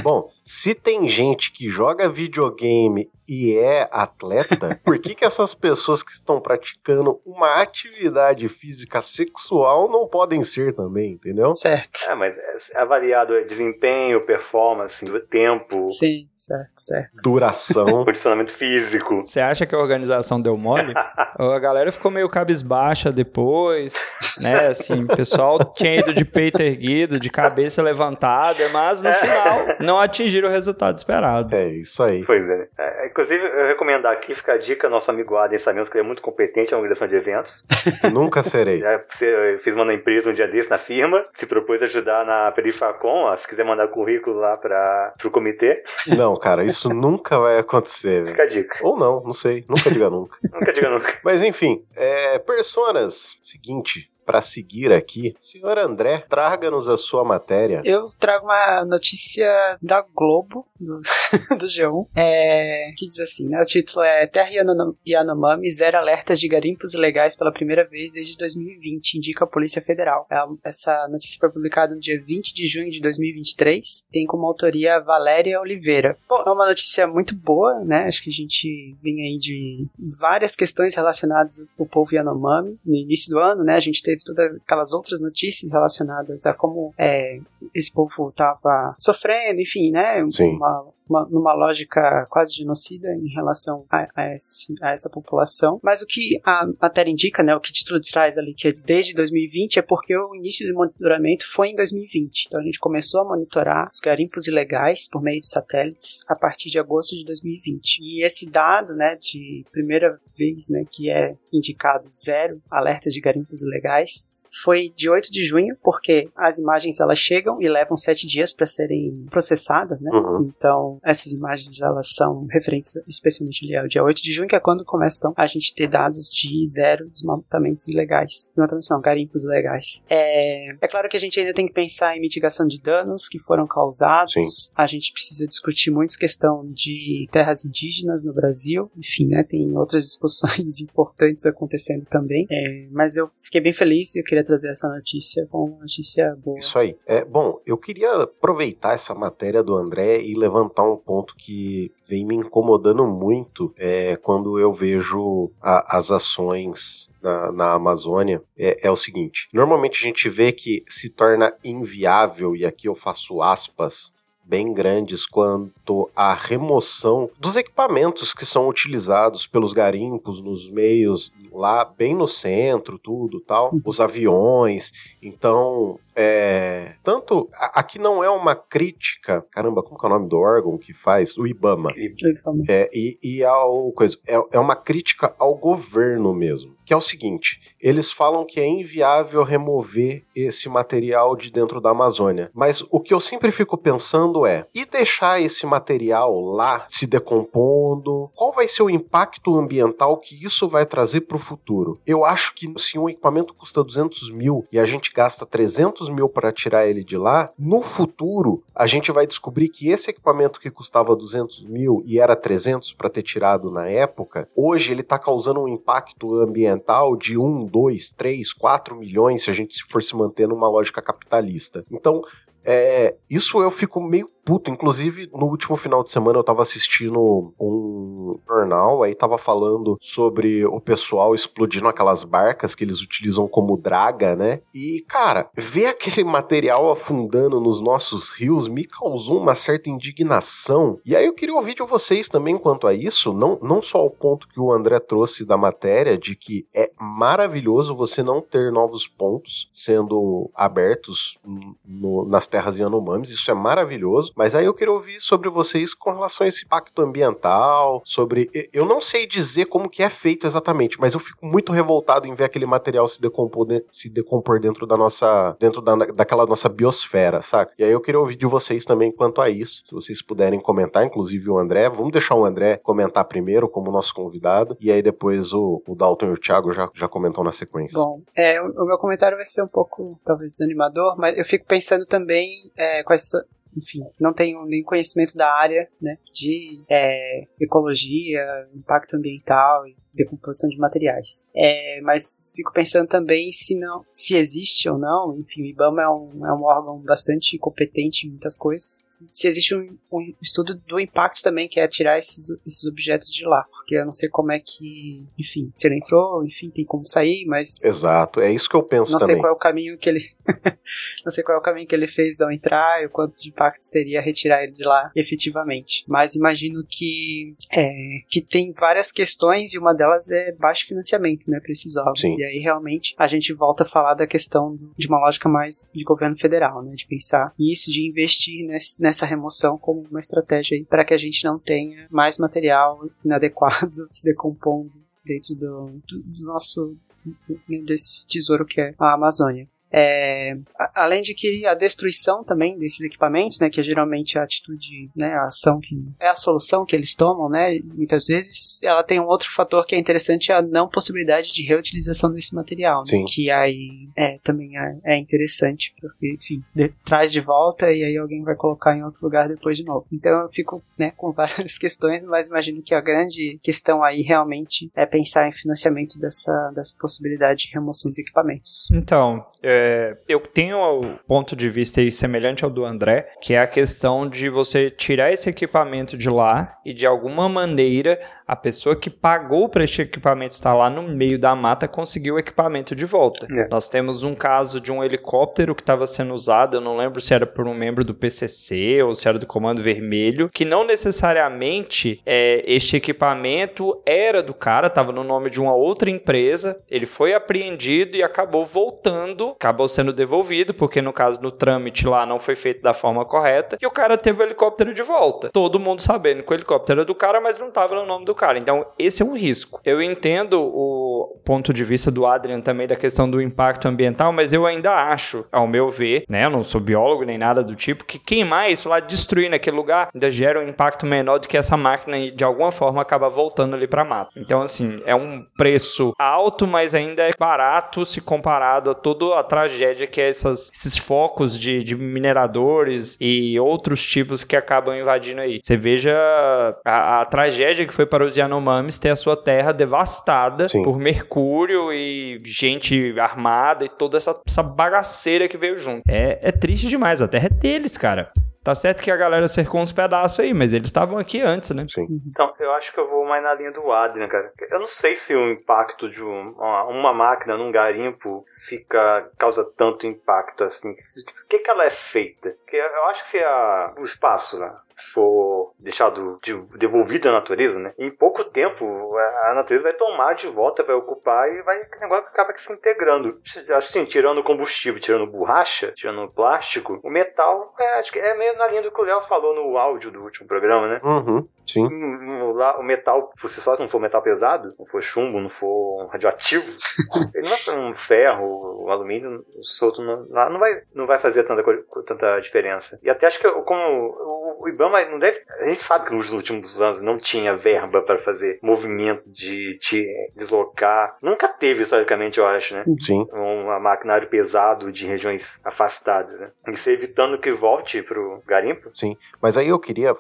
Bom, se tem gente que joga videogame e é atleta, por que, que essas pessoas que estão praticando uma atividade física sexual não podem ser também, entendeu? Certo. É, mas é avaliado é desempenho, performance, tempo, Sim, certo, certo. Duração. condicionamento físico. Você acha que a organização deu mole? a galera ficou meio cabisbaixa depois, né? Assim, o pessoal tinha ido de peito erguido, de cabeça levantada, mas no final não o resultado esperado. É isso aí. Pois é. é. Inclusive, eu recomendar aqui, fica a dica, nosso amigo Adem sabemos que ele é muito competente na organização de eventos. Nunca serei. Já você fez uma na empresa um dia desse, na firma, se propôs ajudar na Perifacom, ó, se quiser mandar currículo lá para o comitê, Não, cara, isso nunca vai acontecer, velho. fica a dica. Ou não, não sei. Nunca diga nunca. Nunca diga nunca. Mas enfim, é, personas. Seguinte, para seguir aqui, senhor André, traga-nos a sua matéria. Eu trago uma notícia da Globo, do, do G1, é, que diz assim, né? O título é Terra Yanom- Yanomami zero alertas de garimpos ilegais pela primeira vez desde 2020, indica a Polícia Federal. É, Essa notícia foi publicada no dia 20 de junho de 2023, tem como autoria Valéria Oliveira. Bom, é uma notícia muito boa, né? Acho que a gente vem aí de várias questões relacionadas ao povo Yanomami. No início do ano, né? A gente teve todas aquelas outras notícias relacionadas a como é, esse povo estava sofrendo, enfim, né? Sim. Uma, uma- numa lógica quase genocida em relação a, a esse- a essa população. Mas o que a matéria indica, né? O que o título traz ali, que é desde 2020, é porque o início do monitoramento foi em 2020. Então a gente começou a monitorar os garimpos ilegais por meio de satélites a partir de agosto de 2020. E esse dado, né, de primeira vez, né, que é indicado zero alerta de garimpos ilegais, foi de 8 de junho, porque as imagens elas chegam e levam sete dias para serem processadas, né? Uhum. Então, essas imagens elas são referentes especialmente ali ao dia 8 de junho, que é quando começam a gente ter dados de zero desmatamentos ilegais. Desmatamentos não, garimpos ilegais. É, é claro que a gente ainda tem que pensar em mitigação de danos que foram causados. Sim. A gente precisa discutir muito questão de terras indígenas no Brasil. Enfim, né? Tem outras discussões importantes acontecendo também. É, mas eu fiquei bem feliz e eu queria trazer essa notícia como uma notícia boa. Isso aí. É, bom, eu queria aproveitar essa matéria do André e levantar um ponto que vem me incomodando muito é, quando eu vejo a- as ações na, na Amazônia. É, é o seguinte: normalmente a gente vê que se torna inviável, e aqui eu faço aspas. Bem grandes quanto à remoção dos equipamentos que são utilizados pelos garimpos nos meios lá bem no centro, tudo tal, os aviões, então, é, tanto aqui não é uma crítica, caramba, como é o nome do órgão que faz? O IBAMA. É, e, e ao coisa, é, é uma crítica ao governo mesmo, que é o seguinte: eles falam que é inviável remover esse material de dentro da Amazônia. Mas o que eu sempre fico pensando é: e deixar esse material lá se decompondo? Qual vai ser o impacto ambiental que isso vai trazer para o futuro? Eu acho que se um equipamento custa 200 mil e a gente gasta 300 mil para tirar ele de lá, no futuro a gente vai descobrir que esse equipamento que custava 200 mil e era 300 para ter tirado na época, hoje ele está causando um impacto ambiental de 1, 2, 3, 4 milhões se a gente for se manter numa lógica capitalista. Então, é, isso eu fico meio puto. Inclusive, no último final de semana eu tava assistindo um jornal, aí tava falando sobre o pessoal explodindo aquelas barcas que eles utilizam como draga, né? E, cara, ver aquele material afundando nos nossos rios me causou uma certa indignação. E aí eu queria ouvir de vocês também quanto a isso, não, não só o ponto que o André trouxe da matéria, de que é maravilhoso você não ter novos pontos sendo abertos no- nas terras Yanomamis, isso é maravilhoso, mas aí eu queria ouvir sobre vocês com relação a esse impacto ambiental, sobre... Eu não sei dizer como que é feito exatamente, mas eu fico muito revoltado em ver aquele material se decompor, de- se decompor dentro da nossa... dentro da, daquela nossa biosfera, saca? E aí eu queria ouvir de vocês também quanto a isso, se vocês puderem comentar, inclusive o André, vamos deixar o André comentar primeiro como nosso convidado, e aí depois o, o Dalton e o Thiago já, já comentam na sequência. Bom, é, o, o meu comentário vai ser um pouco, talvez, desanimador, mas eu fico pensando também é, quais são. Enfim, não tenho nem conhecimento da área, né, de é, ecologia, impacto ambiental e decomposição de materiais. É, mas fico pensando também se não, se existe ou não, enfim, o IBAMA é um, é um órgão bastante competente em muitas coisas, se existe um, um estudo do impacto também, que é tirar esses, esses objetos de lá, porque eu não sei como é que, enfim, se ele entrou, enfim, tem como sair, mas... Exato, é isso que eu penso não também. Não sei qual é o caminho que ele... não sei qual é o caminho que ele fez de não entrar e o quanto de impactos teria retirar ele de lá efetivamente. Mas imagino que, é, que tem várias questões e uma delas é baixo financiamento, né, para esses órgãos. Sim. E aí realmente a gente volta a falar da questão de uma lógica mais de governo federal, né, de pensar nisso, de investir nessa remoção como uma estratégia para que a gente não tenha mais material inadequado se decompondo dentro do, do, do nosso desse tesouro que é a Amazônia. É, além de que a destruição também desses equipamentos, né, que é geralmente a atitude, né, a ação que é a solução que eles tomam, né, muitas vezes ela tem um outro fator que é interessante, a não possibilidade de reutilização desse material, né, que aí é, também é, é, interessante, porque, enfim, de, traz de volta e aí alguém vai colocar em outro lugar depois de novo. Então eu fico, né, com várias questões, mas imagino que a grande questão aí realmente é pensar em financiamento dessa, dessa possibilidade de remoção dos equipamentos. Então, é é, eu tenho um ponto de vista semelhante ao do André, que é a questão de você tirar esse equipamento de lá e de alguma maneira a pessoa que pagou para este equipamento estar lá no meio da mata conseguiu o equipamento de volta. É. Nós temos um caso de um helicóptero que estava sendo usado, eu não lembro se era por um membro do PCC ou se era do Comando Vermelho, que não necessariamente é, este equipamento era do cara, estava no nome de uma outra empresa, ele foi apreendido e acabou voltando, acabou sendo devolvido, porque no caso do trâmite lá não foi feito da forma correta, e o cara teve o helicóptero de volta. Todo mundo sabendo que o helicóptero era do cara, mas não estava no nome do cara. Então, esse é um risco. Eu entendo o ponto de vista do Adrian também da questão do impacto ambiental, mas eu ainda acho, ao meu ver, né, eu não sou biólogo nem nada do tipo, que queimar isso lá, destruir naquele lugar, ainda gera um impacto menor do que essa máquina de alguma forma acaba voltando ali para mata. Então, assim, é um preço alto, mas ainda é barato se comparado a toda a tragédia que é essas, esses focos de, de mineradores e outros tipos que acabam invadindo aí. Você veja a, a tragédia que foi para os os Yanomamis ter a sua terra devastada Sim. por mercúrio e gente armada e toda essa, essa bagaceira que veio junto. É, é triste demais, a terra é deles, cara. Tá certo que a galera cercou uns pedaços aí, mas eles estavam aqui antes, né? Sim. Então, eu acho que eu vou mais na linha do Adrian, cara. Eu não sei se o impacto de um, uma, uma, máquina num garimpo fica causa tanto impacto assim. O que, que ela é feita? Porque eu acho que se a, o espaço, né? For deixado de, devolvido à natureza, né? Em pouco tempo a natureza vai tomar de volta, vai ocupar e vai o negócio acaba se integrando. Acho assim, tirando combustível, tirando borracha, tirando plástico, o metal é, acho que é meio na linha do que o Léo falou no áudio do último programa, né? Uhum. Sim. Lá, o metal, se só não for metal pesado, não for chumbo, não for radioativo, ele não vai um ferro, um alumínio solto lá, não vai, não vai fazer tanta, tanta diferença. E até acho que como o, o IBAMA não deve. A gente sabe que nos últimos anos não tinha verba para fazer movimento de, de deslocar. Nunca teve, historicamente, eu acho, né? Sim. Um maquinário pesado de regiões afastadas, né? Isso evitando que volte pro garimpo. Sim. Mas aí eu queria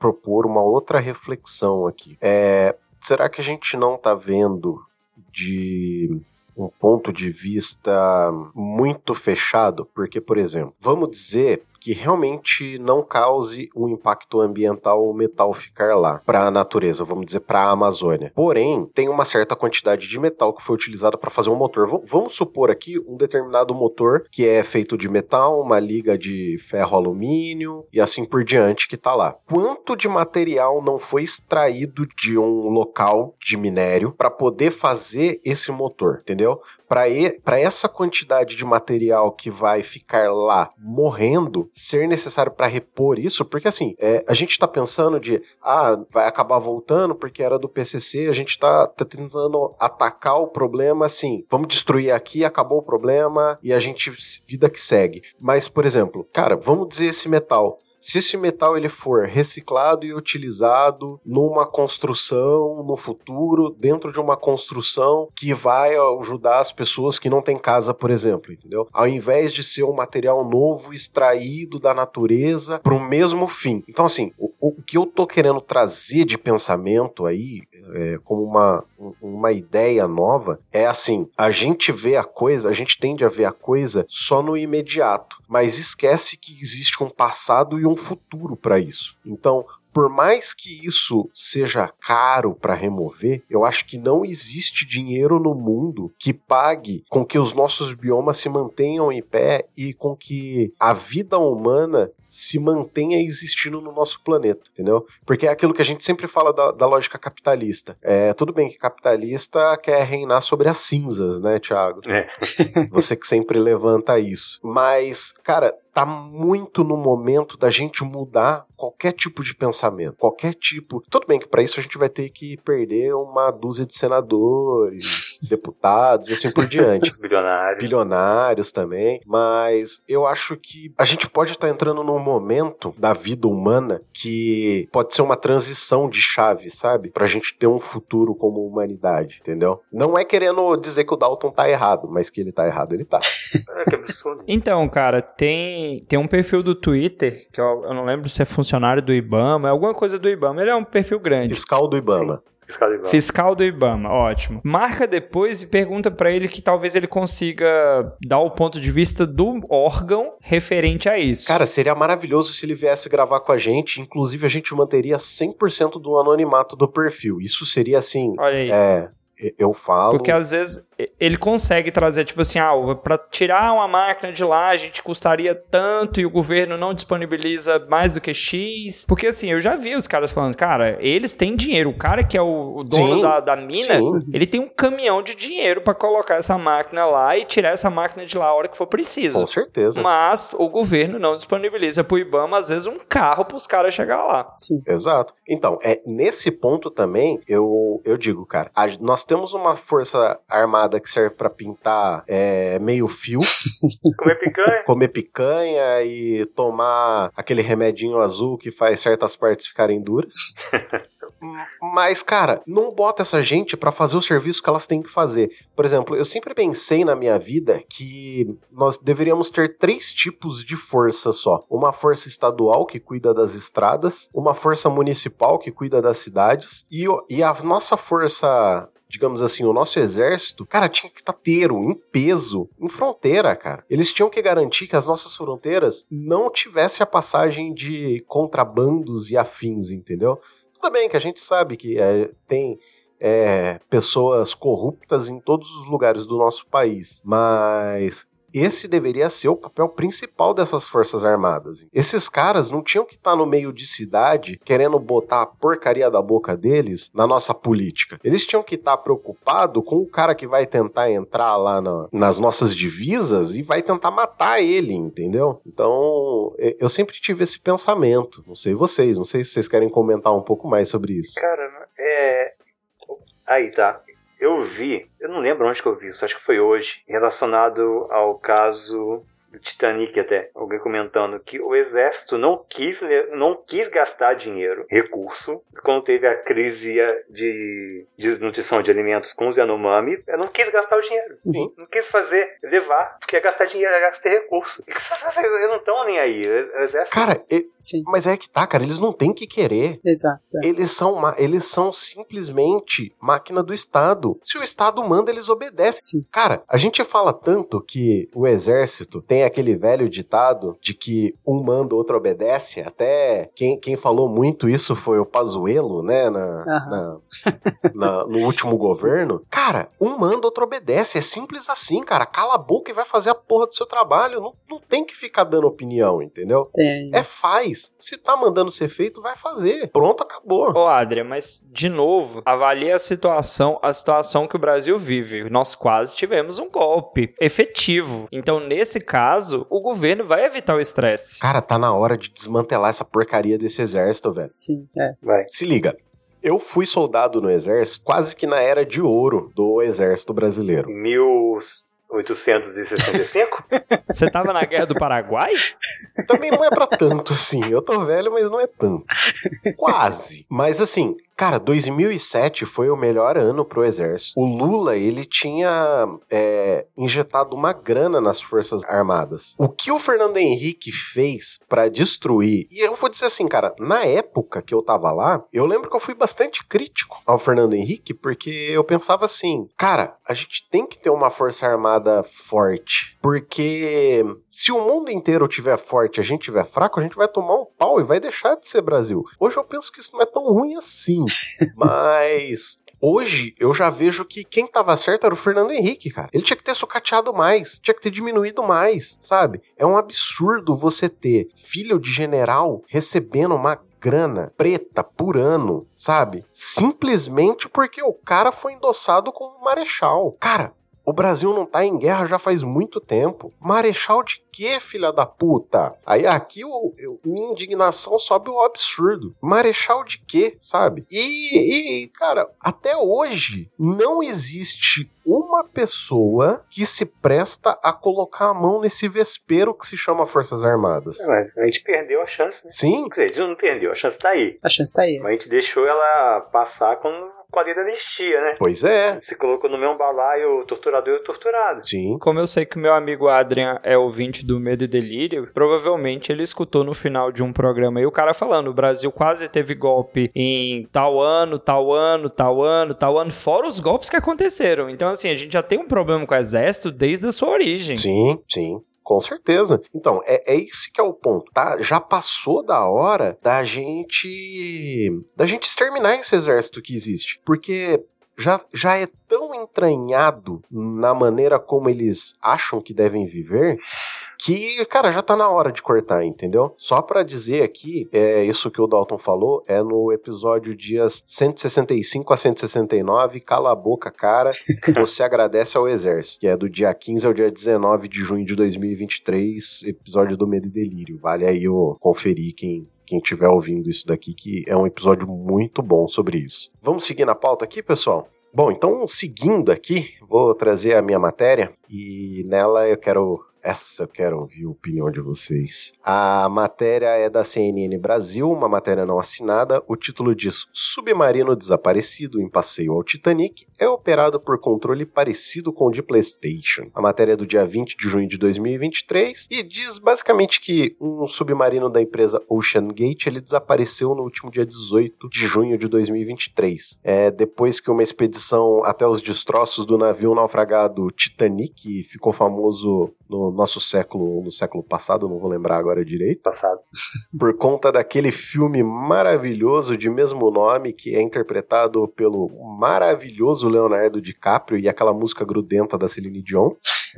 propor uma outra reflexão aqui. É, será que a gente não está vendo de um ponto de vista muito fechado? Porque, por exemplo, vamos dizer que realmente não cause um impacto ambiental o metal ficar lá para a natureza, vamos dizer para a Amazônia. Porém, tem uma certa quantidade de metal que foi utilizada para fazer um motor. V vamos supor aqui um determinado motor que é feito de metal, uma liga de ferro alumínio e assim por diante que está lá. Quanto de material não foi extraído de um local de minério para poder fazer esse motor, entendeu? Para essa quantidade de material que vai ficar lá morrendo, ser necessário para repor isso, porque assim, é, a gente está pensando de, ah, vai acabar voltando porque era do PCC, a gente está tá tentando atacar o problema assim, vamos destruir aqui, acabou o problema e a gente, vida que segue. Mas, por exemplo, cara, vamos dizer esse metal se esse metal ele for reciclado e utilizado numa construção no futuro, dentro de uma construção que vai ajudar as pessoas que não têm casa, por exemplo, entendeu? Ao invés de ser um material novo extraído da natureza para o mesmo fim. Então, assim, o, o que eu tô querendo trazer de pensamento aí é, como uma, uma ideia nova, é assim: a gente vê a coisa, a gente tende a ver a coisa só no imediato, mas esquece que existe um passado e um futuro para isso. Então, por mais que isso seja caro para remover, eu acho que não existe dinheiro no mundo que pague com que os nossos biomas se mantenham em pé e com que a vida humana se mantenha existindo no nosso planeta, entendeu? Porque é aquilo que a gente sempre fala da, da lógica capitalista. É, tudo bem que capitalista quer reinar sobre as cinzas, né, Thiago? É. Você que sempre levanta isso. Mas, cara, tá muito no momento da gente mudar qualquer tipo de pensamento, qualquer tipo. Tudo bem que para isso a gente vai ter que perder uma dúzia de senadores, deputados e assim por diante. Os bilionários. Bilionários também, mas eu acho que a gente pode estar entrando num momento da vida humana que pode ser uma transição de chave, sabe? Pra gente ter um futuro como humanidade, entendeu? Não é querendo dizer que o Dalton tá errado, mas que ele tá errado, ele tá. É, que absurdo. Então, cara, tem, tem um perfil do Twitter, que eu, eu não lembro se é funcionário do Ibama, é alguma coisa do Ibama. Ele é um perfil grande. Fiscal do Ibama. Fiscal de Ibama. Fiscal do Ibama, ótimo. Marca depois e pergunta pra ele que talvez ele consiga dar o ponto de vista do órgão referente a isso. Cara, seria maravilhoso se ele viesse gravar com a gente. Inclusive, a gente manteria 100% do anonimato do perfil. Isso seria assim. Olha aí. É. Eu falo. Porque às vezes ele consegue trazer, tipo assim, ah, para tirar uma máquina de lá a gente custaria tanto e o governo não disponibiliza mais do que X. Porque assim, eu já vi os caras falando, cara, eles têm dinheiro. O cara que é o, dono Sim, da, da mina, sim. ele tem um caminhão de dinheiro para colocar essa máquina lá e tirar essa máquina de lá a hora que for preciso. Com certeza. Mas o governo não disponibiliza pro Ibama, às vezes, um carro pros caras chegar lá. Sim. Exato. Então, é nesse ponto também, eu, eu digo, cara, a- nós temos uma força armada que serve pra pintar é, meio fio, Comer picanha? comer picanha e tomar aquele remedinho azul que faz certas partes ficarem duras. Mas, cara, não bota essa gente pra fazer o serviço que elas têm que fazer. Por exemplo, eu sempre pensei na minha vida que nós deveríamos ter três tipos de força só: uma força estadual que cuida das estradas, uma força municipal que cuida das cidades e, e a nossa força. Digamos assim, o nosso exército, cara, tinha que estar inteiro, em peso, em fronteira, cara. Eles tinham que garantir que as nossas fronteiras não tivessem a passagem de contrabandos e afins, entendeu? Tudo bem que a gente sabe que é, tem é, pessoas corruptas em todos os lugares do nosso país, mas esse deveria ser o papel principal dessas forças armadas. Esses caras não tinham que estar no meio de cidade querendo botar a porcaria da boca deles na nossa política. Eles tinham que estar preocupados com o cara que vai tentar entrar lá na- nas nossas divisas e vai tentar matar ele, entendeu? Então, eu sempre tive esse pensamento. Não sei vocês, não sei se vocês querem comentar um pouco mais sobre isso. Cara, é. Aí tá. Eu vi, eu não lembro onde que eu vi isso, acho que foi hoje, relacionado ao caso do Titanic até, alguém comentando que o exército não quis, não quis gastar dinheiro, recurso, quando teve a crise de desnutrição de alimentos com os Yanomami, eu não quis gastar o dinheiro. Sim. Não quis fazer, levar, porque ia gastar dinheiro, ia gastar recurso. E que Eles não estão nem aí. O exército Cara, e- Sim. mas é que tá, cara, eles não têm que querer. Exato. é. Eles são, eles são simplesmente máquina do Estado. Se o Estado manda, eles obedecem. Sim. Cara, a gente fala tanto que o exército tem aquele velho ditado de que um manda, outro obedece. Até quem, quem falou muito isso foi o Pazuello, né? Na, na- na- no último governo. Cara, um manda, outro obedece. É simples assim, cara. Cala a boca e vai fazer a porra do seu trabalho. Não, não tem que ficar dando opinião, entendeu? Tem. É faz. Se tá mandando ser feito, vai fazer. Pronto, acabou. Ô, Adria, mas de novo, avalie a situação, a situação que o Brasil vive. Nós quase tivemos um golpe efetivo. Então, nesse caso, o governo vai evitar o estresse. Cara, tá na hora de desmantelar essa porcaria desse exército, velho. Sim, é. vai. Se liga. Eu fui soldado no exército quase que na era de ouro do exército brasileiro. 1865? Você tava na Guerra do Paraguai? Também não é pra tanto assim. Eu tô velho, mas não é tanto. Quase. Mas assim, Cara, 2007 foi o melhor ano pro exército. O Lula, ele tinha é, injetado uma grana nas Forças Armadas. O que o Fernando Henrique fez para destruir, e eu vou dizer assim, cara, na época que eu tava lá, eu lembro que eu fui bastante crítico ao Fernando Henrique, porque eu pensava assim, cara, a gente tem que ter uma Força Armada forte, porque se o mundo inteiro tiver forte a gente tiver fraco, a gente vai tomar um pau e vai deixar de ser Brasil. Hoje eu penso que isso não é tão ruim assim. Mas Hoje eu já vejo que quem tava certo era o Fernando Henrique, cara. Ele tinha que ter sucateado mais, tinha que ter diminuído mais, sabe? É um absurdo você ter filho de general recebendo uma grana preta por ano, sabe? Simplesmente porque o cara foi endossado como marechal. Cara, o Brasil não tá em guerra já faz muito tempo. Marechal de quê, filha da puta? Aí aqui o, eu, minha indignação sobe o absurdo. Marechal de quê, sabe? E, e, cara, até hoje não existe uma pessoa que se presta a colocar a mão nesse vespeiro que se chama Forças Armadas. É, a gente perdeu a chance, né? Sim. Quer dizer, a gente não perdeu, a chance tá aí. A chance tá aí. Mas a gente deixou ela passar quando com a lei da anistia, né? Pois é. Você colocou no mesmo balaio o torturador e o torturado. Sim. Como eu sei que meu amigo Adrian é ouvinte do Medo e Delírio, provavelmente ele escutou no final de um programa aí o cara falando: o Brasil quase teve golpe em tal ano, tal ano, tal ano, tal ano, fora os golpes que aconteceram. Então, assim, a gente já tem um problema com o exército desde a sua origem. Sim, sim. Com certeza. Então, é, é esse que é o ponto, tá? Já passou da hora da gente. da gente exterminar esse exército que existe. Porque já, já é tão entranhado na maneira como eles acham que devem viver que, cara, já tá na hora de cortar, entendeu? Só para dizer aqui, é isso que o Dalton falou, é no episódio dias 165 a 169, cala a boca, cara, você agradece ao exército, que é do dia 15 ao dia 19 de junho de 2023, episódio do Medo e Delírio. Vale aí eu conferir quem quem estiver ouvindo isso daqui, que é um episódio muito bom sobre isso. Vamos seguir na pauta aqui, pessoal? Bom, então seguindo aqui, vou trazer a minha matéria e nela eu quero essa eu quero ouvir a opinião de vocês. A matéria é da CNN Brasil, uma matéria não assinada. O título diz: Submarino desaparecido em passeio ao Titanic é operado por controle parecido com o de PlayStation. A matéria é do dia 20 de junho de 2023 e diz basicamente que um submarino da empresa Ocean Gate ele desapareceu no último dia 18 de junho de 2023. É depois que uma expedição até os destroços do navio naufragado Titanic ficou famoso no nosso século, no século passado, não vou lembrar agora direito. Passado. Por conta daquele filme maravilhoso de mesmo nome que é interpretado pelo maravilhoso Leonardo DiCaprio e aquela música grudenta da Celine Dion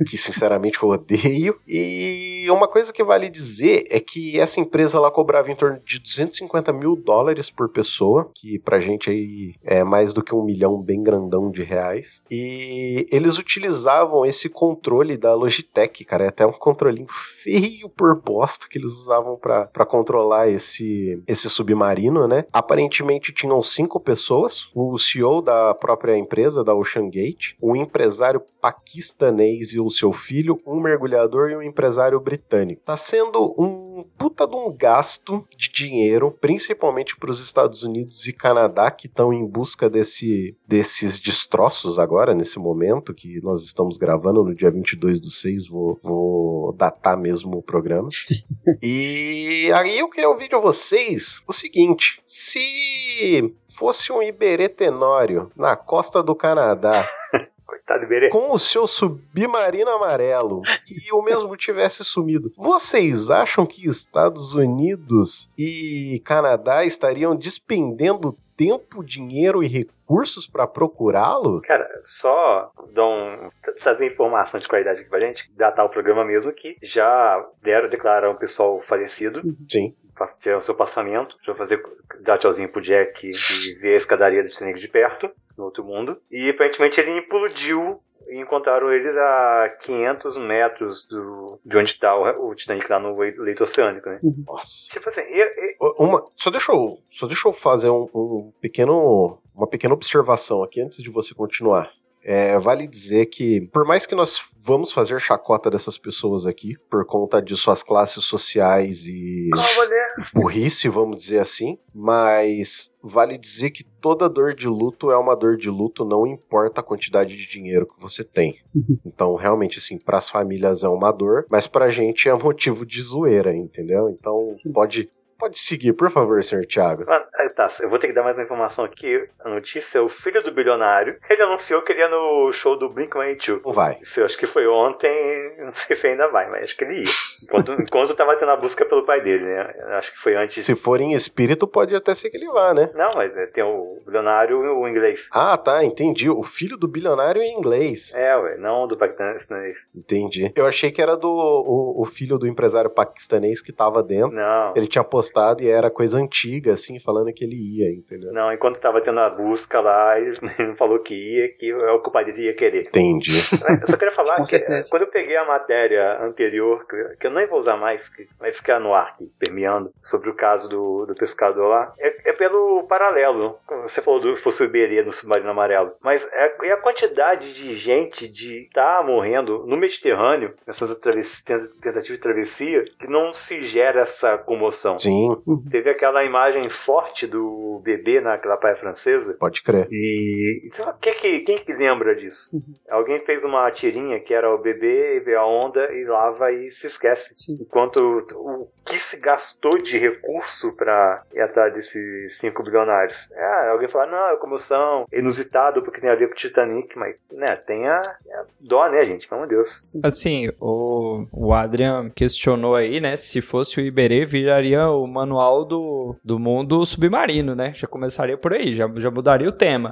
que sinceramente eu odeio. E uma coisa que vale dizer é que essa empresa ela cobrava em torno de 250 mil dólares por pessoa, que pra gente aí é mais do que um milhão bem grandão de reais. E eles utilizavam esse controle da Logitech, cara, é até um controlinho feio por bosta que eles usavam para controlar esse, esse submarino, né? Aparentemente tinham cinco pessoas, o CEO da própria empresa, da Ocean Gate, um empresário paquistanês e o seu filho, um mergulhador e um empresário britânico. Tá sendo um puta de um gasto de dinheiro, principalmente para os Estados Unidos e Canadá, que estão em busca desse, desses destroços agora, nesse momento que nós estamos gravando, no dia 22 do 6, vou, vou datar mesmo o programa. e aí eu queria ouvir de vocês o seguinte: se fosse um Iberê Tenório na costa do Canadá. Coitado, Iberê. com o seu submarino amarelo e o mesmo tivesse sumido. Vocês acham que Estados Unidos e Canadá estariam despendendo tempo, dinheiro e recursos para procurá-lo? Cara, só um, trazer informação de qualidade aqui pra gente, datar o programa mesmo que já deram, declararam o pessoal falecido. Sim. Tirar o seu passamento. Já vou fazer, dar tchauzinho pro Jack e ver a escadaria do Titanic de perto, no outro mundo. E aparentemente ele implodiu e encontraram eles a 500 metros do, de onde está o, o Titanic lá no leito oceânico, né? Nossa. Tipo assim, eu, eu, Uma, só deixa eu, só deixa eu fazer um, um pequeno, uma pequena observação aqui antes de você continuar. É, vale dizer que, por mais que nós vamos fazer chacota dessas pessoas aqui, por conta de suas classes sociais e burrice, vamos dizer assim, mas vale dizer que toda dor de luto é uma dor de luto, não importa a quantidade de dinheiro que você tem. Então, realmente, assim, para as famílias é uma dor, mas pra gente é motivo de zoeira, entendeu? Então, Sim. pode Pode seguir, por favor, senhor Thiago. Ah, tá, eu vou ter que dar mais uma informação aqui. A notícia é o filho do bilionário. Ele anunciou que ele ia no show do Blink-182. Não vai. Isso eu acho que foi ontem, não sei se ainda vai, mas acho que ele ia. Enquanto, enquanto tava tendo a busca pelo pai dele, né? Acho que foi antes. Se for em espírito, pode até ser que ele vá, né? Não, mas é, tem o bilionário e o inglês. Ah, tá, entendi. O filho do bilionário em inglês. É, ué, não do paquistanês. Entendi. Eu achei que era do o, o filho do empresário paquistanês que tava dentro. Não. Ele tinha postado e era coisa antiga, assim, falando que ele ia, entendeu? Não, enquanto tava tendo a busca lá, ele não falou que ia, que é o que o pai dele ia querer. Entendi. Eu só queria falar que quando eu peguei a matéria anterior, que eu nem vou usar mais, que vai ficar no ar aqui, permeando, sobre o caso do, do pescador lá, é, é pelo paralelo. Você falou do fosse o Iberê no submarino amarelo, mas é, é a quantidade de gente de tá morrendo no Mediterrâneo, nessas tentativas de travessia, que não se gera essa comoção. Sim. Teve aquela imagem forte do bebê naquela praia francesa. Pode crer. E, quem, que, quem que lembra disso? Uhum. Alguém fez uma tirinha que era o bebê, vê a onda e lava e se esquece. Sim. Enquanto o que se gastou de recurso para ir atrás desses 5 bilionários? É, alguém fala, não, é comoção, inusitado porque tem a ver com o Titanic, mas né, tem a, a dó, né, gente? Pelo amor de Deus. Assim, o, o Adrian questionou aí, né, se fosse o Iberê, viraria o manual do, do mundo submarino, né? Já começaria por aí, já, já mudaria o tema.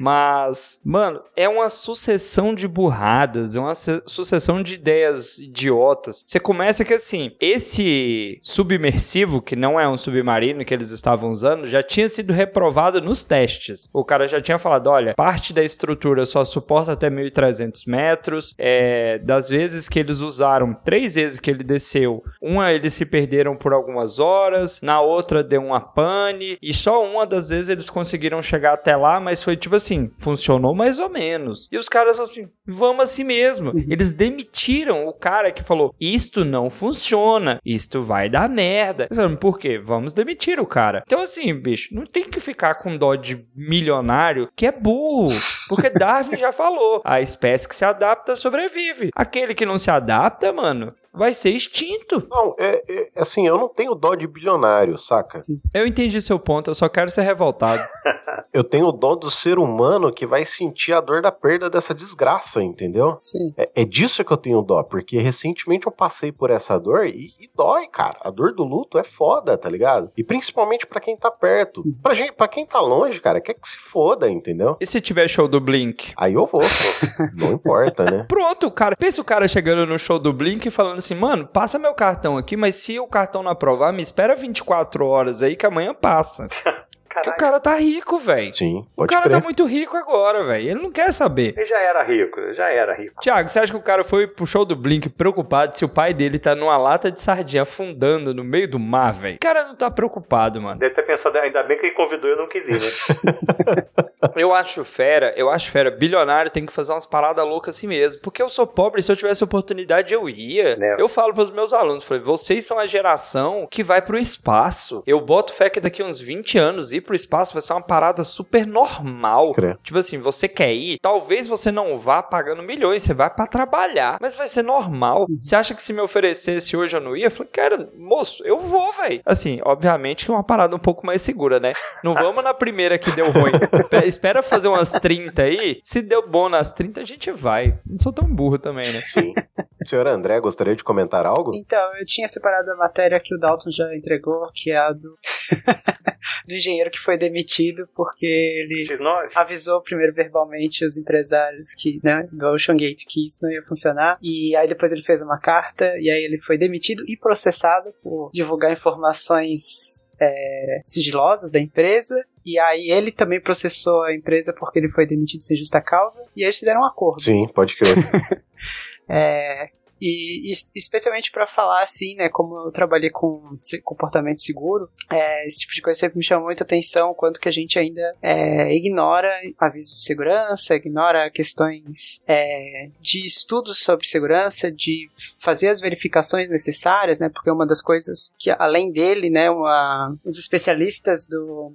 Mas, mano, é uma sucessão de burradas, é uma sucessão de ideias idiotas. Você começa que assim, esse submersivo, que não é um submarino que eles estavam usando, já tinha sido reprovado nos testes. O cara já tinha falado: olha, parte da estrutura só suporta até 1.300 metros. É, das vezes que eles usaram, três vezes que ele desceu, uma eles se perderam por algumas horas, na outra deu uma pane, e só uma das vezes eles conseguiram chegar até lá, mas foi tipo assim: funcionou mais ou menos. E os caras assim: vamos assim mesmo. Uhum. Eles demitiram o cara que falou: isto não funciona, isto vai dar merda. Por quê? Vamos demitir o cara. Então, assim, bicho, não tem que ficar com dó de milionário que é burro. Porque Darwin já falou: a espécie que se adapta sobrevive. Aquele que não se adapta, mano, vai ser extinto. Não, é, é, assim, eu não tenho dó de bilionário, saca? Sim. Eu entendi seu ponto, eu só quero ser revoltado. eu tenho dó do ser humano que vai sentir a dor da perda dessa desgraça, entendeu? Sim. É, é disso que eu tenho dó, porque recentemente eu passei por essa dor e, e, dói, cara. A dor do luto é foda, tá ligado? E principalmente para quem tá perto. Uhum. Pra, gente, pra quem tá longe, cara, quer que se foda, entendeu? E se tiver show do Blink? Aí eu vou, não importa, né? Pronto, cara. Pensa o cara chegando no show do Blink e falando assim, mano, passa meu cartão aqui, mas se o cartão não aprovar, me espera 24 horas aí que amanhã passa. Porque o cara tá rico, velho. Sim, pode O cara crer. tá muito rico agora, velho. Ele não quer saber. Ele já era rico, já era rico. Tiago, você acha que o cara foi pro show do Blink preocupado se o pai dele tá numa lata de sardinha afundando no meio do mar, velho? O cara não tá preocupado, mano. Deve ter pensado, ainda bem que ele convidou e eu não quis ir, né? eu acho fera, eu acho fera. Bilionário tem que fazer umas paradas loucas assim mesmo. Porque eu sou pobre, se eu tivesse oportunidade, eu ia. É. Eu falo pros meus alunos, falei, vocês são a geração que vai pro espaço. Eu boto fé que daqui uns 20 anos ir pro espaço vai ser uma parada super normal. Tipo assim, você quer ir, talvez você não vá pagando milhões, você vai para trabalhar, mas vai ser normal. Uhum. Você acha que se me oferecesse hoje eu não ia? Eu falei, cara, moço, eu vou, velho. Assim, obviamente uma parada um pouco mais segura, né? Não vamos na primeira que deu ruim. Espera fazer umas 30 aí. Se deu bom nas 30, a gente vai. Não sou tão burro também, né? Sim. Senhor André, gostaria de comentar algo? Então, eu tinha separado a matéria que o Dalton já entregou, que é a do, do engenheiro que foi demitido porque ele X9. avisou primeiro verbalmente os empresários que, né, do Ocean Gate que isso não ia funcionar. E aí depois ele fez uma carta e aí ele foi demitido e processado por divulgar informações é, sigilosas da empresa. E aí ele também processou a empresa porque ele foi demitido sem justa causa. E aí eles fizeram um acordo. Sim, pode crer. é, E, e especialmente para falar assim, né, como eu trabalhei com comportamento seguro, é, esse tipo de coisa sempre me chama muita atenção, quanto que a gente ainda é, ignora avisos de segurança, ignora questões é, de estudos sobre segurança, de fazer as verificações necessárias, né, porque uma das coisas que além dele, né, uma, os especialistas do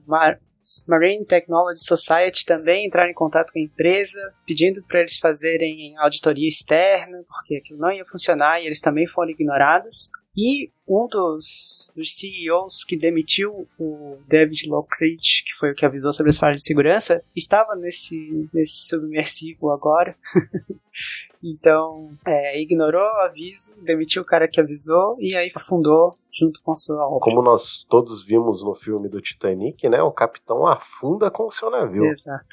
Marine Technology Society também entraram em contato com a empresa, pedindo para eles fazerem auditoria externa, porque aquilo não ia funcionar e eles também foram ignorados. E um dos, dos CEOs que demitiu o David Lockridge, que foi o que avisou sobre as falhas de segurança, estava nesse, nesse submersivo agora. então, é, ignorou o aviso, demitiu o cara que avisou e aí afundou junto com sua obra. Como nós todos vimos no filme do Titanic, né? O capitão afunda com o seu navio. Exato.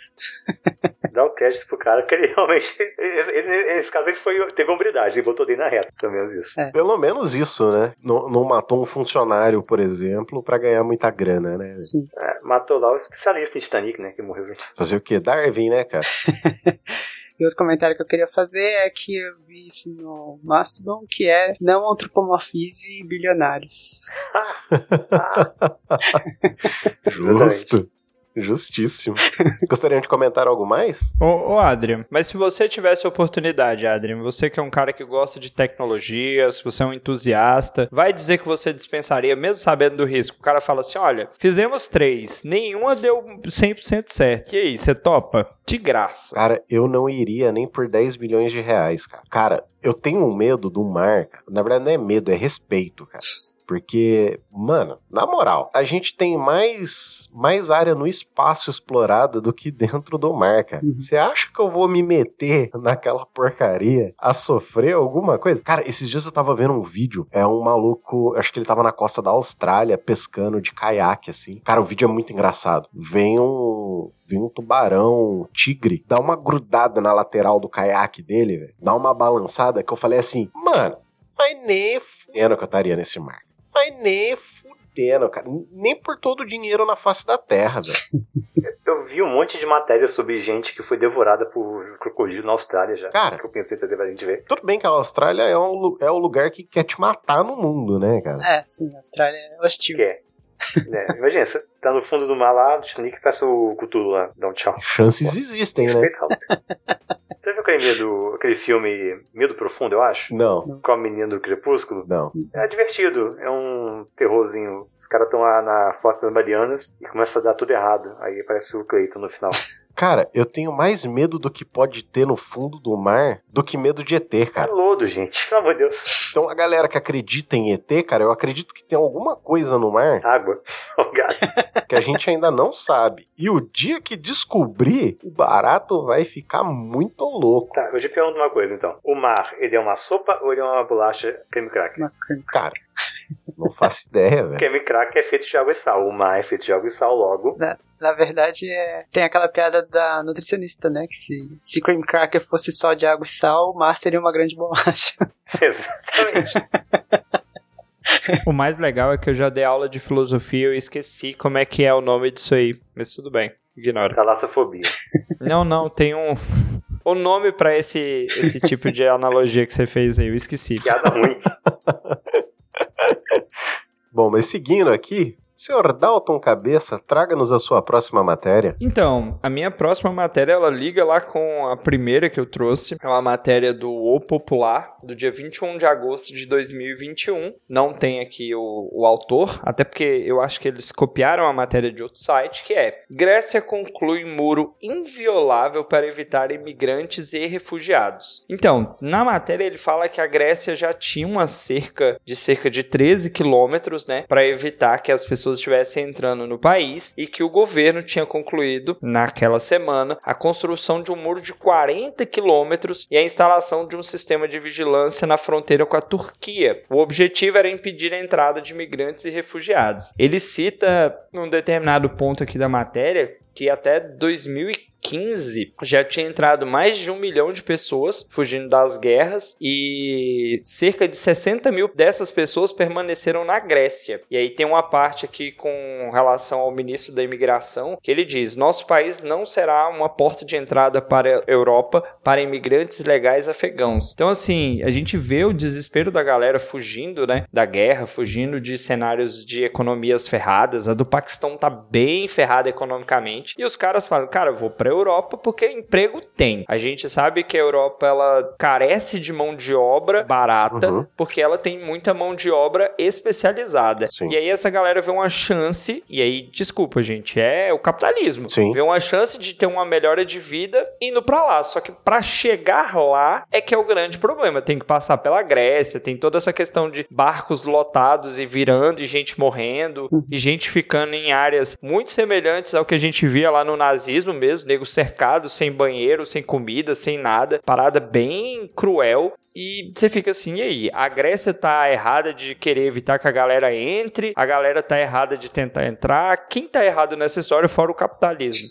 Dá o um crédito pro cara que ele realmente. Ele, nesse caso, ele foi, teve hombridade, ele botou dele na reta, pelo menos isso. É. Pelo menos isso, né? Não, não, matou um funcionário, por exemplo, para ganhar muita grana, né? Sim. É, matou lá o especialista em Titanic, né? Que morreu. Fazer o quê? Darwin, né, cara? E outro comentário que eu queria fazer é que eu vi isso no Mastodon, que é não antropomorfize bilionários. Justo. Justíssimo. Gostariam de comentar algo mais? Ô, ô Adrian, mas se você tivesse oportunidade, Adrian, você que é um cara que gosta de tecnologia, se você é um entusiasta, vai dizer que você dispensaria, mesmo sabendo do risco. O cara fala assim: olha, fizemos três, nenhuma deu 100% certo. E aí, você topa? De graça. Cara, eu não iria nem por 10 milhões de reais, cara. Cara, eu tenho um medo do mar. Na verdade, não é medo, é respeito, cara. Porque, mano, na moral, a gente tem mais, mais área no espaço explorada do que dentro do mar, cara. Uhum. Você acha que eu vou me meter naquela porcaria a sofrer alguma coisa? Cara, esses dias eu tava vendo um vídeo, é um maluco, acho que ele tava na costa da Austrália pescando de caiaque, assim. Cara, o vídeo é muito engraçado. Vem um, vem um tubarão, um tigre, dá uma grudada na lateral do caiaque dele, velho. Dá uma balançada que eu falei assim, mano, mas nem fudendo que eu estaria nesse mar. Mas nem fudendo, cara. Nem por todo o dinheiro na face da terra, velho. Eu vi um monte de matéria sobre gente que foi devorada por crocodilo na Austrália já. Cara, que eu pensei até a gente ver. Tudo bem que a Austrália é, um, é o lugar que quer te matar no mundo, né, cara? É, sim, a Austrália é hostil. Quer. É, imagina, você tá no fundo do mar lá, do Titanic, passa o Cthulhu lá, dá um tchau. Chances existem, né? Você viu aquele, medo, aquele filme Medo Profundo, eu acho? Não. Com a menina do Crepúsculo? Não. É divertido, é um terrorzinho. Os caras estão lá na Fossa das Marianas e começa a dar tudo errado. Aí aparece o Cleiton no final. Cara, eu tenho mais medo do que pode ter no fundo do mar do que medo de ET, cara. É lodo, gente, pelo amor de Deus. Então a galera que acredita em ET, cara, eu acredito que tem alguma coisa no mar. Água, salgado. que a gente ainda não sabe. E o dia que descobrir, o barato vai ficar muito louco. Tá, eu te pergunto uma coisa então. O mar, ele é uma sopa ou ele é uma bolacha creme cracker? Cara, não faço ideia, velho. Creme cracker é feito de água e sal. O mar é feito de água e sal logo. Na, na verdade, é... tem aquela piada da nutricionista, né? Que se, se cream cracker fosse só de água e sal, o mar seria uma grande bolacha. Exatamente. o mais legal é que eu já dei aula de filosofia e eu esqueci como é que é o nome disso aí. Mas tudo bem, ignora. Talassofobia. Não, não, tem um. O nome para esse, esse tipo de analogia que você fez aí, eu esqueci. Piada ruim. Bom, mas seguindo aqui, Senhor Dalton Cabeça, traga-nos a sua próxima matéria. Então, a minha próxima matéria, ela liga lá com a primeira que eu trouxe. É uma matéria do O Popular, do dia 21 de agosto de 2021. Não tem aqui o, o autor, até porque eu acho que eles copiaram a matéria de outro site, que é Grécia conclui muro inviolável para evitar imigrantes e refugiados. Então, na matéria ele fala que a Grécia já tinha uma cerca de cerca de 13 quilômetros, né, para evitar que as pessoas pessoas estivessem entrando no país e que o governo tinha concluído, naquela semana, a construção de um muro de 40 quilômetros e a instalação de um sistema de vigilância na fronteira com a Turquia. O objetivo era impedir a entrada de imigrantes e refugiados. Ele cita, num determinado ponto aqui da matéria, que até 2015 2015 já tinha entrado mais de um milhão de pessoas fugindo das guerras e cerca de 60 mil dessas pessoas permaneceram na Grécia. E aí tem uma parte aqui com relação ao ministro da imigração que ele diz: nosso país não será uma porta de entrada para a Europa para imigrantes legais afegãos. Então, assim, a gente vê o desespero da galera fugindo, né, da guerra, fugindo de cenários de economias ferradas. A do Paquistão tá bem ferrada economicamente. E os caras falam, cara, eu vou pra Europa porque emprego tem. A gente sabe que a Europa, ela carece de mão de obra barata, uhum. porque ela tem muita mão de obra especializada. Sim. E aí essa galera vê uma chance, e aí, desculpa, gente, é o capitalismo. Sim. Vê uma chance de ter uma melhora de vida indo para lá. Só que para chegar lá é que é o grande problema. Tem que passar pela Grécia, tem toda essa questão de barcos lotados e virando, e gente morrendo, uhum. e gente ficando em áreas muito semelhantes ao que a gente via lá no nazismo mesmo, cercado, sem banheiro, sem comida, sem nada. Parada bem cruel. E você fica assim, e aí? A Grécia tá errada de querer evitar que a galera entre, a galera tá errada de tentar entrar. Quem tá errado nessa história fora o capitalismo?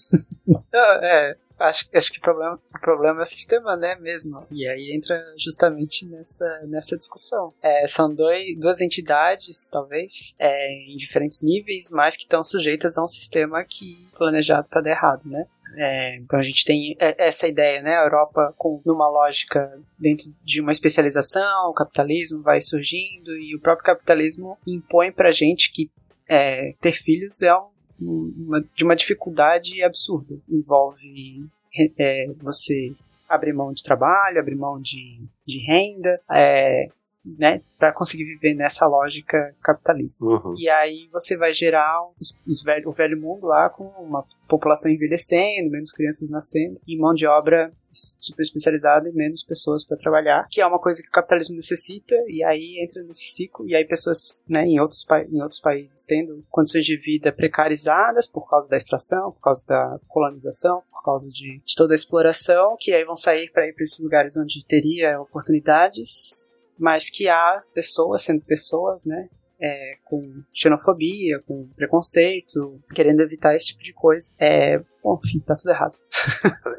é, acho, acho que o problema, o problema é o sistema, né, mesmo. E aí entra justamente nessa, nessa discussão. É, são dois, duas entidades, talvez, é, em diferentes níveis, mas que estão sujeitas a um sistema que planejado para dar errado, né? É, então a gente tem essa ideia, né? A Europa com numa lógica dentro de uma especialização, o capitalismo vai surgindo e o próprio capitalismo impõe pra gente que é, ter filhos é um, uma, de uma dificuldade absurda. Envolve é, você abrir mão de trabalho, abrir mão de, de renda, é, né, para conseguir viver nessa lógica capitalista. Uhum. E aí você vai gerar os, os velho, o velho mundo lá com uma população envelhecendo, menos crianças nascendo e mão de obra super especializada e menos pessoas para trabalhar, que é uma coisa que o capitalismo necessita e aí entra nesse ciclo e aí pessoas, né, em outros em outros países tendo condições de vida precarizadas por causa da extração, por causa da colonização, por causa de, de toda a exploração, que aí vão sair para ir para esses lugares onde teria oportunidades mas que há pessoas sendo pessoas, né, é, com xenofobia, com preconceito, querendo evitar esse tipo de coisa. É, bom, enfim, tá tudo errado.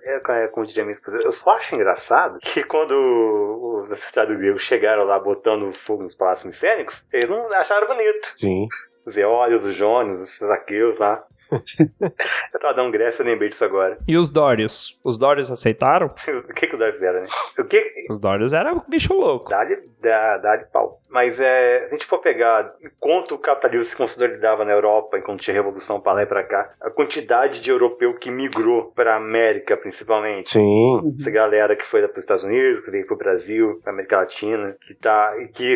é, como diria minha esposa, eu só acho engraçado que quando os acertados gregos chegaram lá botando fogo nos palácios micênicos, eles não acharam bonito. Sim. Os Eólios, os Jônios, os Zaqueus lá. eu tava dando Grécia, eu lembrei disso agora. E os Dórios? Os Dórios aceitaram? o que que os Dórios fizeram, né? O que... Os Dórios eram bicho louco. Dá-lhe dá, dá pau. Mas é, se a gente for pegar enquanto o capitalismo se consolidava na Europa, enquanto tinha revolução para lá e para cá, a quantidade de europeu que migrou para América, principalmente. Sim. Essa galera que foi para os Estados Unidos, que veio para o Brasil, para América Latina, que tá, que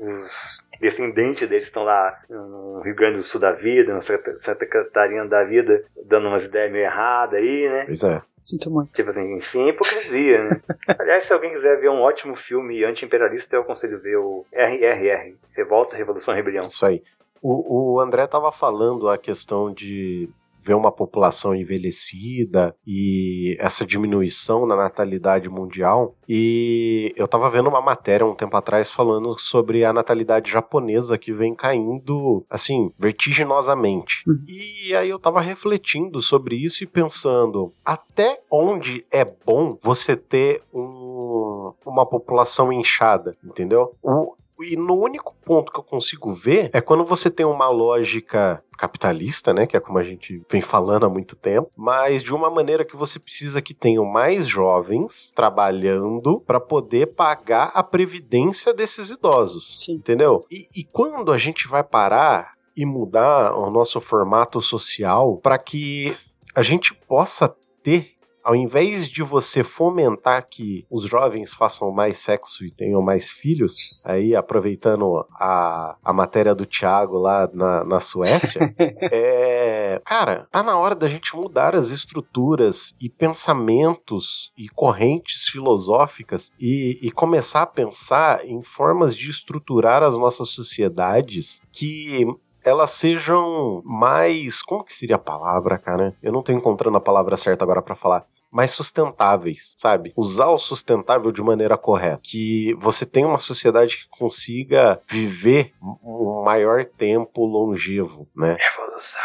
os descendentes deles estão lá no Rio Grande do Sul da vida, na Santa Catarina da vida, dando umas ideias meio erradas aí, né? Pois é. Sinto muito. Tipo assim, enfim, é hipocrisia, né? Aliás, se alguém quiser ver um ótimo filme anti-imperialista, eu aconselho ver o RRR, Revolta, Revolução Rebelião. Isso aí. O, o André tava falando a questão de ver uma população envelhecida e essa diminuição na natalidade mundial. E eu estava vendo uma matéria um tempo atrás falando sobre a natalidade japonesa que vem caindo, assim, vertiginosamente. Uhum. E aí eu estava refletindo sobre isso e pensando até onde é bom você ter um, uma população inchada, entendeu? O, e no único ponto que eu consigo ver é quando você tem uma lógica capitalista, né, que é como a gente vem falando há muito tempo, mas de uma maneira que você precisa que tenham mais jovens trabalhando para poder pagar a previdência desses idosos, Sim. entendeu? E, e quando a gente vai parar e mudar o nosso formato social para que a gente possa ter ao invés de você fomentar que os jovens façam mais sexo e tenham mais filhos, aí aproveitando a, a matéria do Thiago lá na, na Suécia, é. Cara, tá na hora da gente mudar as estruturas e pensamentos e correntes filosóficas e, e começar a pensar em formas de estruturar as nossas sociedades que elas sejam mais. Como que seria a palavra, cara? Eu não tô encontrando a palavra certa agora para falar mais sustentáveis, sabe? Usar o sustentável de maneira correta. Que você tenha uma sociedade que consiga viver um maior tempo longevo, né? Revolução.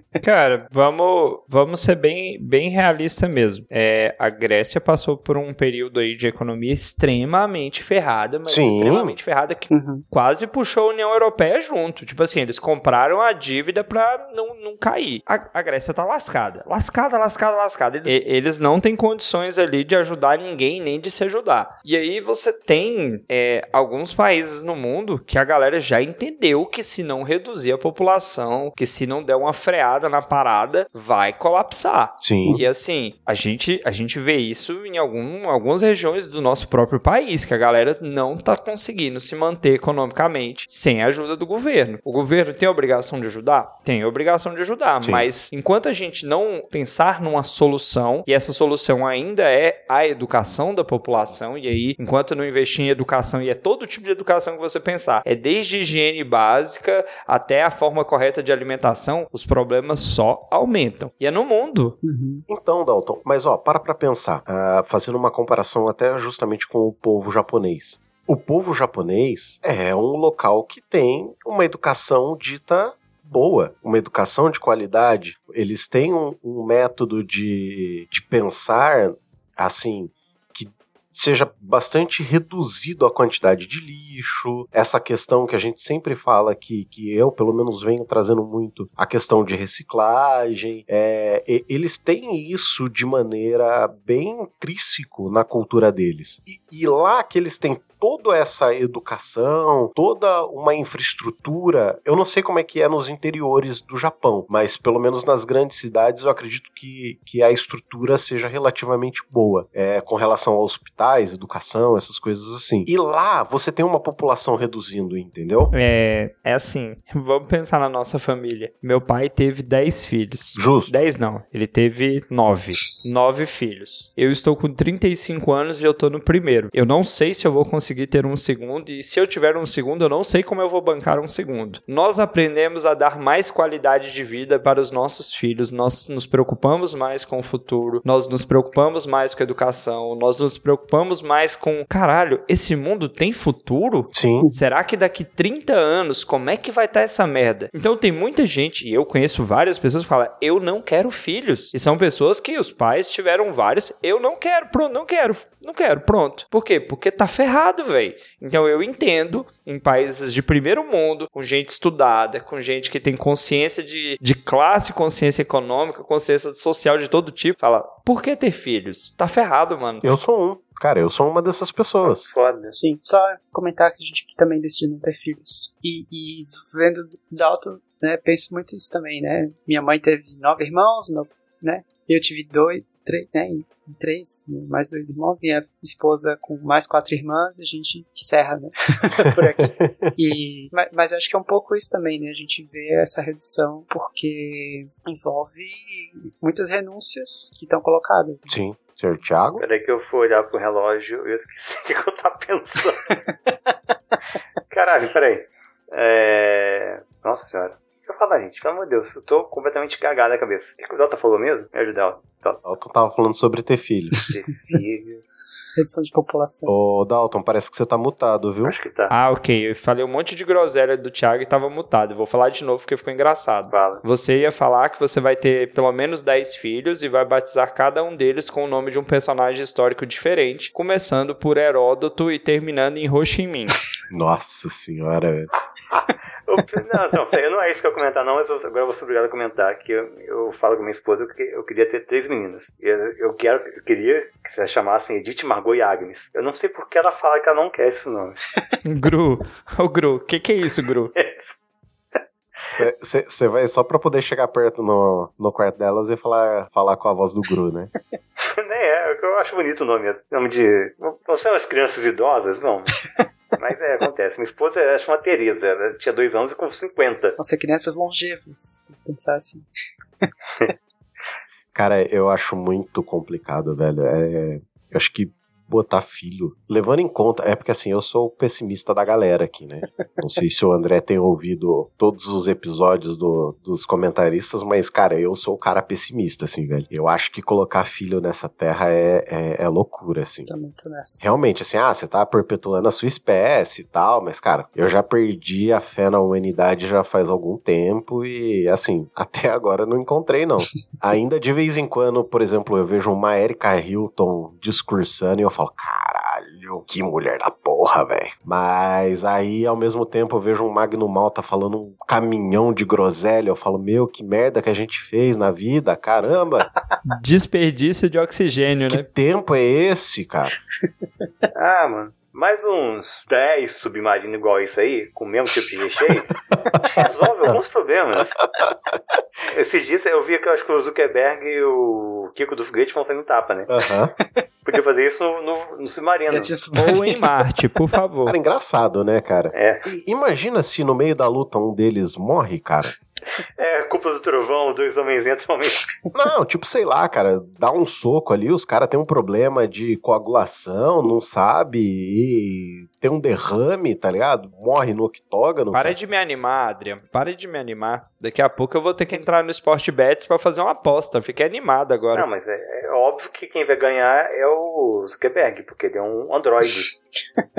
Cara, vamos, vamos ser bem, bem realista mesmo. É, a Grécia passou por um período aí de economia extremamente ferrada, mas Sim. extremamente ferrada que Uhum. quase puxou a União Europeia junto. Tipo assim, eles compraram a dívida pra não, não cair. A, a Grécia tá lascada. Lascada, lascada, lascada. Eles, eles não têm condições ali de ajudar ninguém, nem de se ajudar. E aí você tem é, alguns países no mundo que a galera já entendeu que se não reduzir a população, que se não der uma freada na parada, vai colapsar. Sim. E assim, a gente, a gente vê isso em algum, algumas regiões do nosso próprio país, que a galera não tá conseguindo se manter economicamente sem a ajuda do governo. O governo tem a obrigação de ajudar? Tem a obrigação de ajudar, Sim. mas enquanto a gente não pensar numa solução, e essa solução ainda é a educação da população, e aí, enquanto não investir em educação, e é todo tipo de educação que você pensar, é desde higiene básica até a forma correta de alimentação, os problemas só aumentam. E é no mundo. Uhum. Então, Dalton, mas ó, para pra pensar, ah, fazendo uma comparação até justamente com o povo japonês. O povo japonês é um local que tem uma educação dita boa, uma educação de qualidade. Eles têm um, um método de, de pensar, assim, seja bastante reduzido a quantidade de lixo, essa questão que a gente sempre fala que, que eu, pelo menos, venho trazendo muito, a questão de reciclagem. É, eles têm isso de maneira bem intrínseco na cultura deles. E, e lá que eles têm toda essa educação, toda uma infraestrutura, eu não sei como é que é nos interiores do Japão, mas pelo menos nas grandes cidades eu acredito que, que a estrutura seja relativamente boa, é, com relação a hospitais, educação, essas coisas assim. E lá você tem uma população reduzindo, entendeu? É, é assim, vamos pensar na nossa família. Meu pai teve 10 filhos. Justo. 10 não, ele teve 9. 9 filhos. Eu estou com 35 anos e eu tô no primeiro. Eu não sei se eu vou conseguir ter um segundo e se eu tiver um segundo, eu não sei como eu vou bancar um segundo. Nós aprendemos a dar mais qualidade de vida para os nossos filhos, nós nos preocupamos mais com o futuro, nós nos preocupamos mais com a educação, nós nos preocupamos mais com, caralho, esse mundo tem futuro? Sim. Será que daqui 30 anos, como é que vai estar essa merda? Então tem muita gente, e eu conheço várias pessoas que falam, eu não quero filhos. E são pessoas que os pais tiveram vários, eu não quero, pronto, não quero, não quero, pronto. Por quê? Porque tá ferrado, velho. Então eu entendo, em países de primeiro mundo, com gente estudada, com gente que tem consciência de, de classe, consciência econômica, consciência social de todo tipo, fala, por que ter filhos? Tá ferrado, mano. Eu sou um. Cara, eu sou uma dessas pessoas. Foda. Sim, só comentar que a gente aqui também decidiu não ter filhos. E, e vendo Dalton, né, penso muito isso também, né? Minha mãe teve nove irmãos, meu, né? Eu tive dois, três, né? Três, né, mais dois irmãos. Minha esposa com mais quatro irmãs, a gente encerra, né? Por aqui. E, mas, mas acho que é um pouco isso também, né? A gente vê essa redução porque envolve muitas renúncias que estão colocadas. Né? Sim. Senhor Thiago? Peraí que eu fui olhar pro relógio e eu esqueci o que eu tava pensando. Caralho, peraí. É... Nossa senhora. O que eu falar, gente? Pelo amor de Deus, eu tô completamente cagado na cabeça. O que o Delta falou mesmo? Me ajuda, Delta. Dalton tava falando sobre ter filhos. Ter filhos. Redução de população. Ô, Dalton, parece que você tá mutado, viu? Acho que tá. Ah, ok. Eu falei um monte de groselha do Thiago e tava mutado. Eu vou falar de novo porque ficou engraçado. Fala. Você ia falar que você vai ter pelo menos 10 filhos e vai batizar cada um deles com o nome de um personagem histórico diferente, começando por Heródoto e terminando em Ho Chi Minh. Nossa senhora, velho. Eu- não, não, sério, não é isso que eu ia comentar, não, mas eu- agora eu vou ser obrigado a comentar que eu, eu falo com minha esposa que eu queria ter três meninas. E Eu, eu, quero, eu queria que elas chamassem Edith, Margot e Agnes. Eu não sei por que ela fala que ela não quer esses nomes. Gru, ô Gru, o que, que é isso, Gru? Você vai só pra poder chegar perto no, no quarto delas e falar, falar com a voz do Gru, né? Nem é, eu acho bonito o nome mesmo. Nome de. Não são as crianças idosas, não. Mas é, acontece. Minha esposa ela chama Tereza, ela tinha dois anos e com 50. Nossa, crianças longevas. Tem que pensar assim. Cara, eu acho muito complicado, velho. É, eu acho que botar filho. Levando em conta, é porque assim, eu sou o pessimista da galera aqui, né? Não sei se o André tem ouvido todos os episódios do, dos comentaristas, mas, cara, eu sou o cara pessimista, assim, velho. Eu acho que colocar filho nessa terra é, é, é loucura, assim. Tô nessa. Realmente, assim, ah, você tá perpetuando a sua espécie e tal, mas, cara, eu já perdi a fé na humanidade já faz algum tempo e, assim, até agora não encontrei, não. Ainda de vez em quando, por exemplo, eu vejo uma Erika Hilton discursando e eu falo, caralho, que mulher da porra, velho. Mas aí, ao mesmo tempo, eu vejo um Magno Malta falando um caminhão de groselha. Eu falo, meu, que merda que a gente fez na vida, caramba. Desperdício de oxigênio, que né? tempo é esse, cara? Ah, mano. Mais uns 10 submarinos igual isso aí, com o mesmo tipo de recheio, resolve alguns problemas. Esses dias eu vi que eu acho que o Zuckerberg e o Kiko do Foguete vão sair no tapa, né? Aham. Podia fazer isso no, no submarino. Ou em Marte, por favor. Cara, engraçado, né, cara? É. Imagina se no meio da luta um deles morre, cara. É, culpa do trovão, dois homens entram. Não, tipo, sei lá, cara, dá um soco ali, os caras têm um problema de coagulação, não sabe, e tem um derrame, tá ligado? Morre no octógono. Para cara. de me animar, Adrian. Para de me animar. Daqui a pouco eu vou ter que entrar no Sport Bets pra fazer uma aposta. Fiquei animado agora. Não, mas é, é óbvio que quem vai ganhar é o Zuckerberg, porque ele é um androide.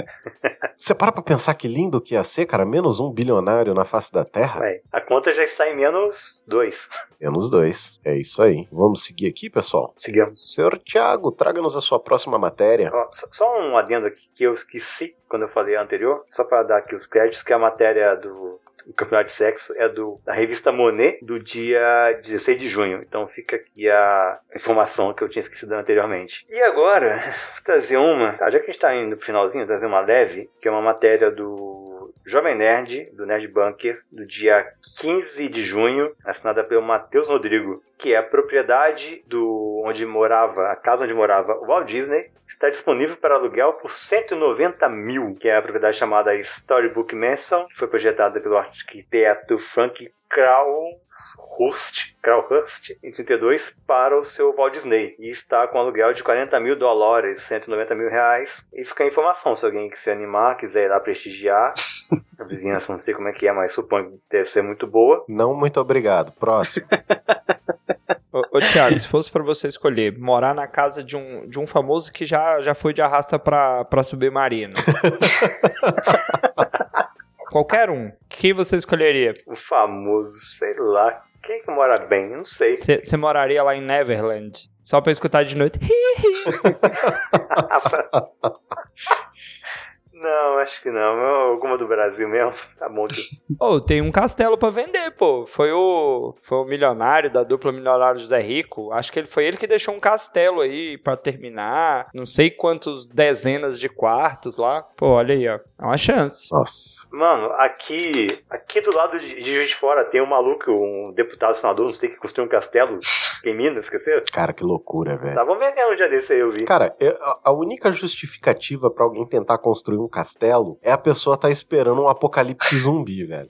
Você para pra pensar que lindo que ia ser, cara, menos um bilionário na face da Terra? Ué, a conta já está em menos dois. Menos dois. É isso aí. Vamos seguir aqui, pessoal? Sigamos. Senhor Tiago, traga-nos a sua próxima matéria. Ó, só- só um adendo aqui que eu esqueci quando eu falei anterior, só para dar aqui os créditos, que a matéria do campeonato de sexo é do, da revista Monet, do dia 16 de junho. Então fica aqui a informação que eu tinha esquecido anteriormente. E agora, vou trazer uma, tá, já que a gente tá indo pro finalzinho, vou trazer uma leve, que é uma matéria do Jovem Nerd, do Nerd Bunker, do dia 15 de junho, assinada pelo Matheus Rodrigo, que é a propriedade do onde morava, a casa onde morava o Walt Disney, está disponível para aluguel por 190 mil, que é a propriedade chamada Storybook Mansion, que foi projetada pelo arquiteto Frank Krauhurst, Krauhurst em 32 para o seu Walt Disney e está com aluguel de 40 mil dólares, 190 mil reais. E fica a informação, se alguém se animar, quiser ir lá prestigiar, a vizinhança não sei como é que é, mas suponho que deve ser muito boa. Não, muito obrigado. Próximo. Ô, ô Thiago, se fosse pra você escolher morar na casa de um, de um famoso que já, já foi de arrasta pra, pra submarino. Qualquer um. Quem você escolheria? O famoso, sei lá, quem é que mora bem? Eu não sei. Você você moraria lá em Neverland? Só pra escutar de noite. Não, acho que não. Alguma do Brasil mesmo. Tá bom. Ô, tem um castelo pra vender, pô. Foi o, foi o milionário da dupla milionário José Rico. Acho que ele foi ele que deixou um castelo aí pra terminar. Não sei quantos dezenas de quartos lá. Pô, olha aí, ó. É uma chance. Nossa. Mano, aqui, aqui do lado de, de Juiz de Fora tem um maluco, um deputado senador, não sei que construiu um castelo em Minas, esqueceu? Cara, que loucura, velho. Estavam vendendo um dia desse aí, eu vi. Cara, eu- a- única justificativa pra alguém tentar construir um castelo é a pessoa tá esperando um apocalipse zumbi, velho.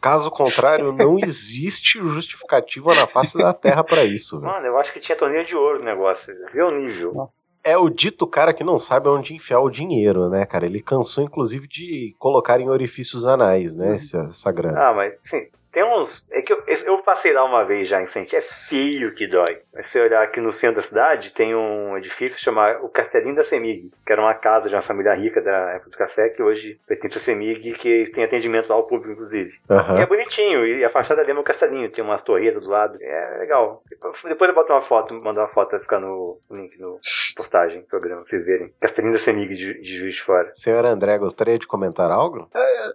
Caso contrário, não existe justificativa na face da Terra pra isso, velho. Mano, eu acho que tinha torneio de ouro no negócio. Vê o nível. Nossa. É o dito cara que não sabe onde enfiar o dinheiro, né, cara? Ele cansou, inclusive, de colocar em orifícios anais, né, essa, essa grana. Ah, mas, sim, tem uns. É que eu, eu passei lá uma vez já em frente. É feio que dói. Mas se olhar aqui no centro da cidade, tem um edifício chamado o Castelinho da Semig, que era uma casa de uma família rica da época do café, que hoje pertence à Semig, que tem atendimento lá ao público, inclusive. E é bonitinho, e a fachada lembra o castelinho, tem umas torretas do lado. É legal. Depois eu boto uma foto, mandar uma foto, vai ficar no link no postagem do programa, pra vocês verem. Castelinho da Semig de, de Juiz de Fora. Senhor André, gostaria de comentar algo?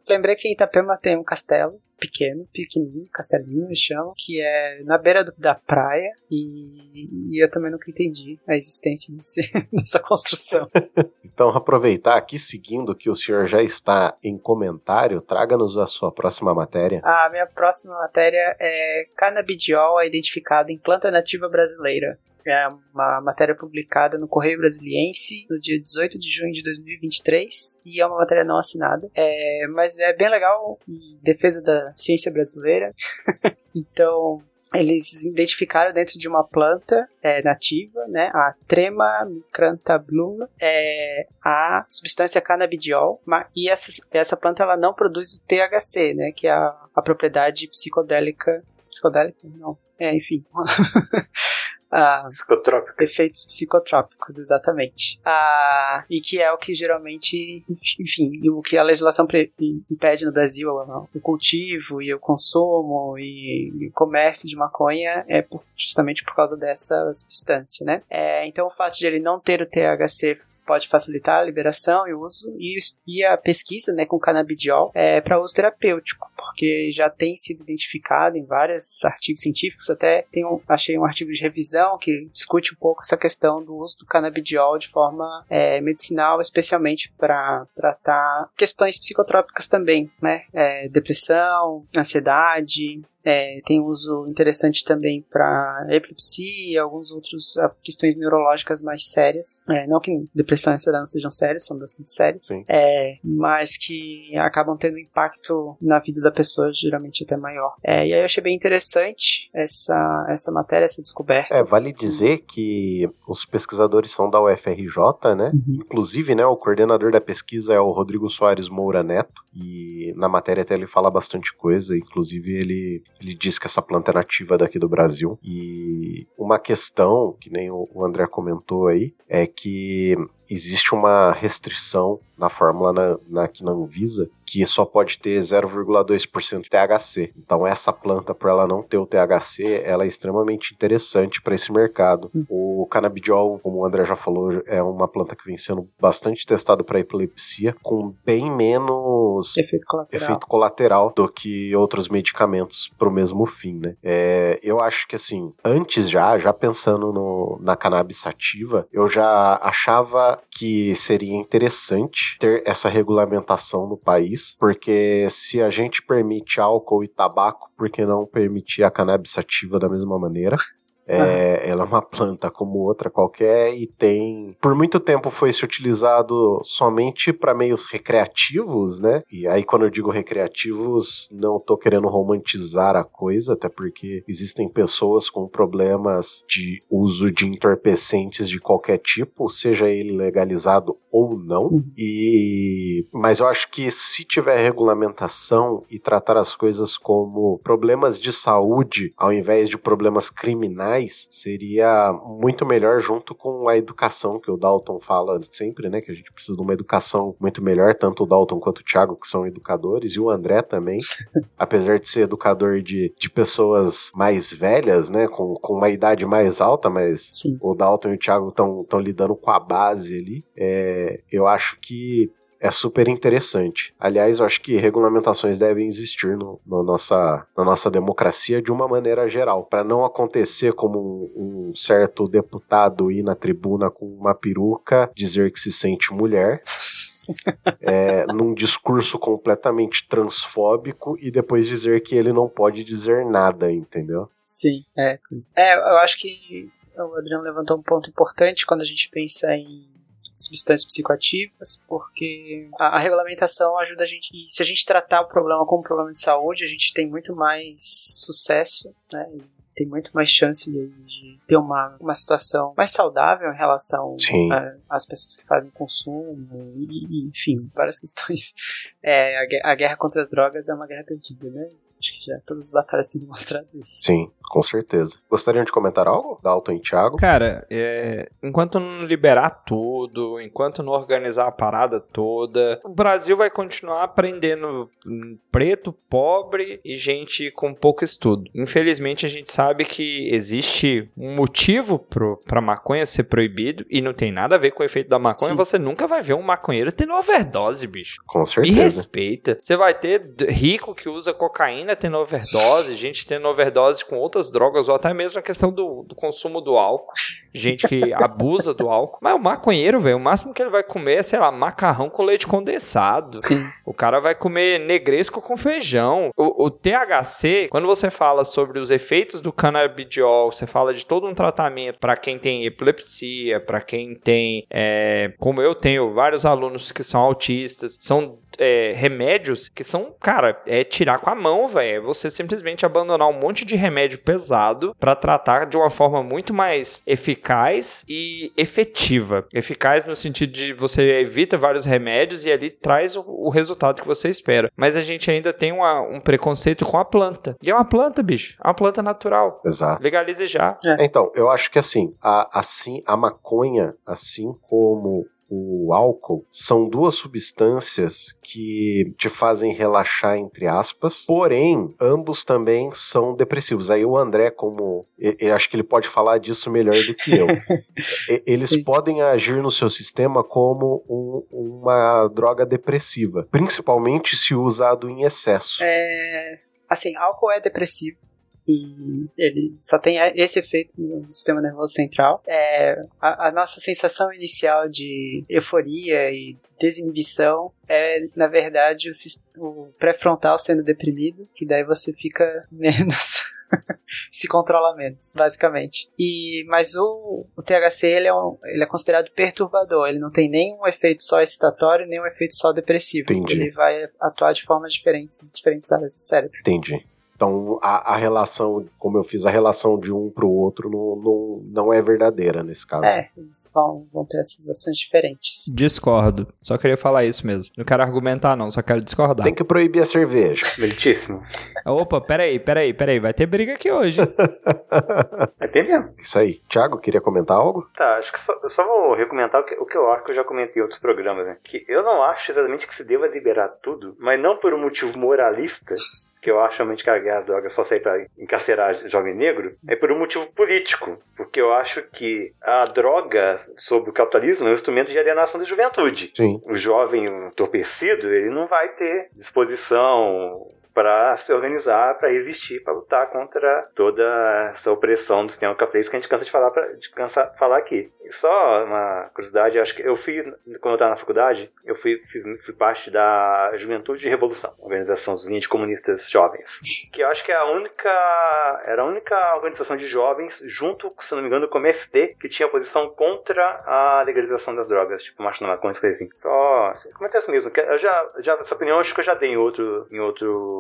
Lembrei que em Itapema tem um castelo pequeno, pequenininho, castelinho eles chamam, que é na beira do- da praia e, e eu também nunca entendi a existência desse, dessa construção. Então, aproveitar aqui, seguindo que o senhor já está em comentário, traga-nos a sua próxima matéria. A minha próxima matéria é Cannabidiol é identificado em planta nativa brasileira. É uma matéria publicada no Correio Brasiliense no dia 18 de junho de 2023 e é uma matéria não assinada. É, mas é bem legal em defesa da ciência brasileira. então, eles identificaram dentro de uma planta é, nativa, né, a Trema micrantablum, é a substância cannabidiol, e essa, essa planta ela não produz o THC, né, que é a, a propriedade psicodélica, psicodélica? Não, é, enfim. Ah, Psicotrópicos. Efeitos psicotrópicos, exatamente. Ah, e que é o que geralmente, enfim, o que a legislação impede no Brasil, o cultivo e o consumo e o comércio de maconha é por, justamente por causa dessa substância, né? É, então o fato de ele não ter o THC pode facilitar a liberação e o uso e, e a pesquisa né, com canabidiol é, para uso terapêutico, porque já tem sido identificado em vários artigos científicos, até tem um, achei um artigo de revisão que discute um pouco essa questão do uso do canabidiol de forma é, medicinal, especialmente para tratar questões psicotrópicas também, né? É, depressão, ansiedade, é, tem uso interessante também para epilepsia e alguns outros ah, questões neurológicas mais sérias. É, não que depressão e ansiedade não sejam sérios, são bastante sérios, é, mas que acabam tendo impacto na vida da pessoa, geralmente até maior. É, e aí eu achei bem interessante essa, essa matéria, essa descoberta. É, vale dizer que os pesquisadores são da UFRJ, né? Uhum. Inclusive, né, o coordenador da pesquisa é o Rodrigo Soares Moura Neto, e na matéria até ele fala bastante coisa, inclusive ele ele diz que essa planta é nativa daqui do Brasil. E uma questão, que nem o André comentou aí, é que existe uma restrição na fórmula na, na, aqui na Anvisa que só pode ter 0,2% THC. Então essa planta, por ela não ter o THC, ela é extremamente interessante para esse mercado. Hum. O canabidiol, como o André já falou, é uma planta que vem sendo bastante testada para epilepsia, com bem menos efeito colateral, efeito colateral do que outros medicamentos para o mesmo fim, né? É, eu acho que assim, antes já, já pensando no, na cannabis sativa, eu já achava que seria interessante ter essa regulamentação no país, porque se a gente permite álcool e tabaco, por que não permitir a cannabis sativa da mesma maneira? É, ela é uma planta como outra qualquer e tem. Por muito tempo foi se utilizado somente para meios recreativos, né? E aí, quando eu digo recreativos, não tô querendo romantizar a coisa, até porque existem pessoas com problemas de uso de entorpecentes de qualquer tipo, seja ele legalizado ou não. Uhum. E mas eu acho que se tiver regulamentação e tratar as coisas como problemas de saúde ao invés de problemas criminais, seria muito melhor junto com a educação que o Dalton fala sempre, né, que a gente precisa de uma educação muito melhor, tanto o Dalton quanto o Thiago que são educadores e o André também, apesar de ser educador de, de pessoas mais velhas, né, com, com uma idade mais alta, mas Sim. o Dalton e o Thiago estão lidando com a base ali. É, eu acho que é super interessante. Aliás, eu acho que regulamentações devem existir no, no nossa, na nossa democracia de uma maneira geral, para não acontecer como um, um, certo deputado ir na tribuna com uma peruca dizer que se sente mulher. é, num discurso completamente transfóbico e depois dizer que ele não pode dizer nada, entendeu? Sim, é. É, eu acho que o Adriano levantou um ponto importante quando a gente pensa em substâncias psicoativas, porque a, a, regulamentação ajuda a gente. E se a gente tratar o problema como um problema de saúde, a gente tem muito mais sucesso, né? tem muito mais chance de, de, ter uma, uma situação mais saudável em relação às pessoas que fazem consumo, e, e enfim, várias questões. É, a, a, guerra contra as drogas é uma guerra perdida, né? Acho que já todas as batalhas têm demonstrado isso. Sim, com certeza. Gostariam de comentar algo? Dalton e Thiago? Cara, é, enquanto não liberar tudo, enquanto não organizar a parada toda, o Brasil vai continuar aprendendo preto, pobre e gente com pouco estudo. Infelizmente, a gente sabe que existe um motivo pro, pra maconha ser proibido e não tem nada a ver com o efeito da maconha. Sim. Você nunca vai ver um maconheiro tendo overdose, bicho. Com certeza. Me respeita. Você vai ter rico que usa cocaína tendo overdose, gente tendo overdose com outras drogas, ou até mesmo a questão do, do consumo do álcool. Gente que abusa do álcool. Mas o maconheiro, velho, o máximo que ele vai comer é, sei lá, macarrão com leite condensado. Sim. O cara vai comer negresco com feijão. O, o THC, quando você fala sobre os efeitos do canabidiol, você fala de todo um tratamento para quem tem epilepsia, para quem tem, é, como eu tenho vários alunos que são autistas, são é, remédios que são, cara, é tirar com a mão, velho. É você simplesmente abandonar um monte de remédio pesado para tratar de uma forma muito mais eficaz e efetiva. Eficaz no sentido de você evita vários remédios e ali traz o, o resultado que você espera. Mas a gente ainda tem uma, um preconceito com a planta. E é uma planta, bicho. É uma planta natural. Exato. Legalize já. É. Então, eu acho que assim, a, assim, a maconha, assim como o álcool são duas substâncias que te fazem relaxar, entre aspas, porém, ambos também são depressivos. Aí o André, como eu acho que ele pode falar disso melhor do que eu. Eles Sim. podem agir no seu sistema como um, uma droga depressiva, principalmente se usado em excesso. É, assim, álcool é depressivo e ele só tem esse efeito no sistema nervoso central. É, a, a nossa sensação inicial de euforia e desinibição é, na verdade, o, o pré-frontal sendo deprimido, que daí você fica menos. se controla menos, basicamente. E mas o, o THC ele é, um, ele é considerado perturbador. Ele não tem nenhum efeito só excitatório, nem um efeito só depressivo. Entendi. Ele vai atuar de formas diferentes em diferentes áreas do cérebro. Entendi. Então a, a, relação, como eu fiz, a relação de um para o outro não, não, não é verdadeira nesse caso. É, eles vão, vão ter essas ações diferentes. Discordo. Só queria falar isso mesmo. Não quero argumentar, não, só quero discordar. Tem que proibir a cerveja. Meritíssimo. Opa, peraí, peraí, peraí. Vai ter briga aqui hoje. Vai ter mesmo. Isso aí. Tiago, queria comentar algo? Tá, acho que só, eu só vou recomendar o que, o que eu acho que eu já comentei em outros programas, né? Que eu não acho exatamente que se deva liberar tudo, mas não por um motivo moralista, que eu acho realmente que a guerra droga só sai para encarcerar jovem negro, é por um motivo político. Porque eu acho que a droga sobre o capitalismo é um instrumento de alienação da juventude. Sim. O jovem entorpecido, ele não vai ter disposição para se organizar, para resistir, para lutar contra toda essa opressão do sistema capitalista que a gente cansa de falar, pra, de cansa falar aqui. E só uma curiosidade, acho que eu fui, quando eu estava na faculdade, eu fui, fiz, fui parte da Juventude de Revolução, organização dos linhas comunistas jovens, que eu acho que é a única, era a única organização de jovens, junto, se não me engano, com o MST, que tinha posição contra a legalização das drogas, tipo macho na maconha, coisa assim. Só, assim, isso mesmo, eu já, já, essa opinião acho que eu já dei em outro, em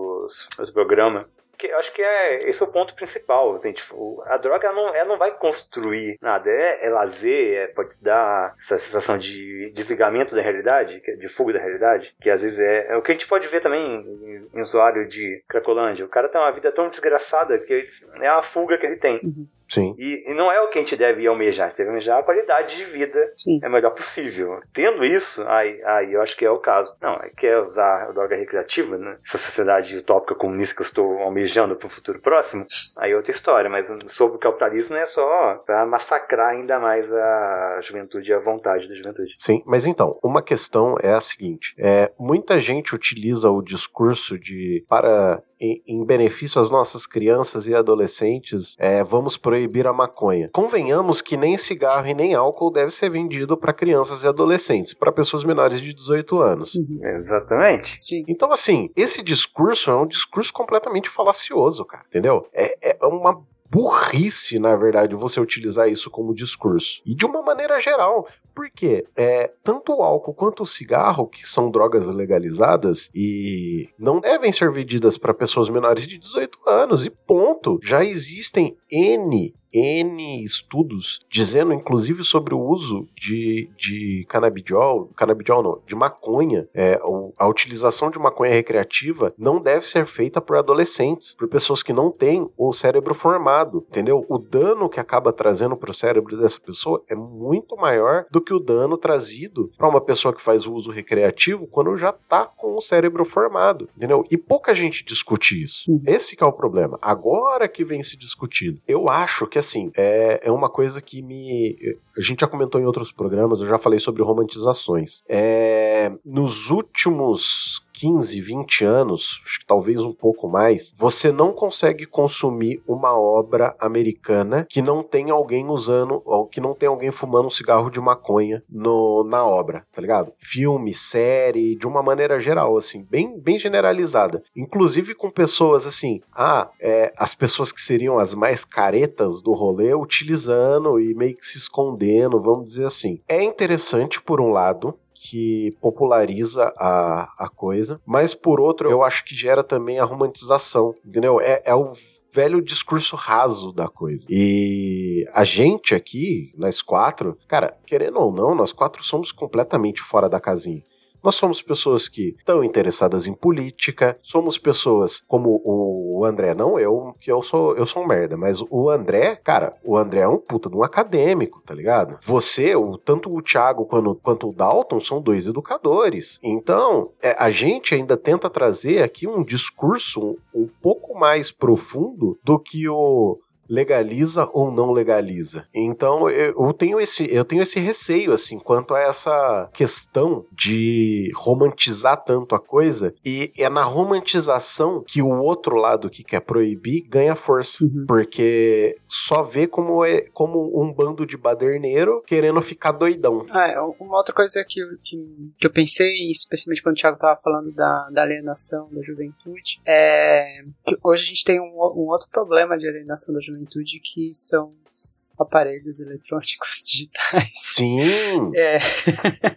outros, outro programa, que acho que é esse é o ponto principal. Assim, tipo, a droga ela não, ela não vai construir nada. É, é lazer, é, pode dar essa sensação de desligamento da realidade, de fuga da realidade, que às vezes é, é o que a gente pode ver também em, em usuário de Cracolândia. O cara tem uma vida tão desgraçada que é a fuga que ele tem. Uhum. Sim. E, e, não é o que a gente deve almejar. A gente deve almejar a qualidade de vida Sim. é melhor possível. Tendo isso, aí, aí eu acho que é o caso. Não, é quer usar a droga recreativa, né? Essa sociedade utópica comunista que eu estou almejando para o futuro próximo, aí é outra história. Mas sobre o capitalismo é só para massacrar ainda mais a juventude e a vontade da juventude. Sim, mas então, uma questão é a seguinte: é, muita gente utiliza o discurso de para em, em benefício às nossas crianças e adolescentes, é, vamos proibir a maconha. Convenhamos que nem cigarro e nem álcool deve ser vendido para crianças e adolescentes, para pessoas menores de 18 anos. Uhum. Exatamente. Sim. Então, assim, esse discurso é um discurso completamente falacioso, cara, entendeu? É, é uma burrice, na verdade, você utilizar isso como discurso. E de uma maneira geral. Porque é, tanto o álcool quanto o cigarro, que são drogas legalizadas e não devem ser vendidas para pessoas menores de 18 anos, e ponto. Já existem N N estudos dizendo, inclusive, sobre o uso de, de canabidiol, canabidiol não, de maconha. É, a utilização de maconha recreativa não deve ser feita por adolescentes, por pessoas que não têm o cérebro formado, entendeu? O dano que acaba trazendo para o cérebro dessa pessoa é muito maior do que o dano trazido para uma pessoa que faz o uso recreativo quando já está com o cérebro formado, entendeu? E pouca gente discute isso. Uhum. Esse é o problema. Agora que vem se discutindo. Eu acho que assim, é, é uma coisa que me. A gente já comentou em outros programas, eu já falei sobre romantizações. É, nos últimos 15, 20 anos, acho que talvez um pouco mais, você não consegue consumir uma obra americana que não tem alguém usando, ou que não tem alguém fumando um cigarro de maconha no, na obra, tá ligado? Filme, série, de uma maneira geral, assim, bem, bem generalizada. Inclusive com pessoas assim, ah, é, as pessoas que seriam as mais caretas do rolê utilizando e meio que se escondendo, vamos dizer assim. É interessante por um lado, que populariza a, a coisa, mas por outro, eu acho que gera também a romantização, entendeu? É, é o velho discurso raso da coisa. E a gente aqui, nós quatro, cara, querendo ou não, nós quatro somos completamente fora da casinha. Nós somos pessoas que estão interessadas em política, somos pessoas como o André, não eu, que eu sou, eu sou um merda, mas o André, cara, o André é um puta de um acadêmico, tá ligado? Você, o, tanto o Thiago quanto, quanto o Dalton são dois educadores. Então, é, a gente ainda tenta trazer aqui um discurso um, um pouco mais profundo do que o legaliza ou não legaliza. Então eu tenho esse eu tenho esse receio assim quanto a essa questão de romantizar tanto a coisa e é na romantização que o outro lado que quer proibir ganha força, uhum. porque só vê como é como um bando de baderneiro querendo ficar doidão. Ah, é, uma outra coisa que, que, que eu pensei, especialmente quando o Thiago tava falando da, da alienação da juventude, é que hoje a gente tem um, um outro problema de alienação da juventude juventude que são os aparelhos eletrônicos digitais. Sim! É.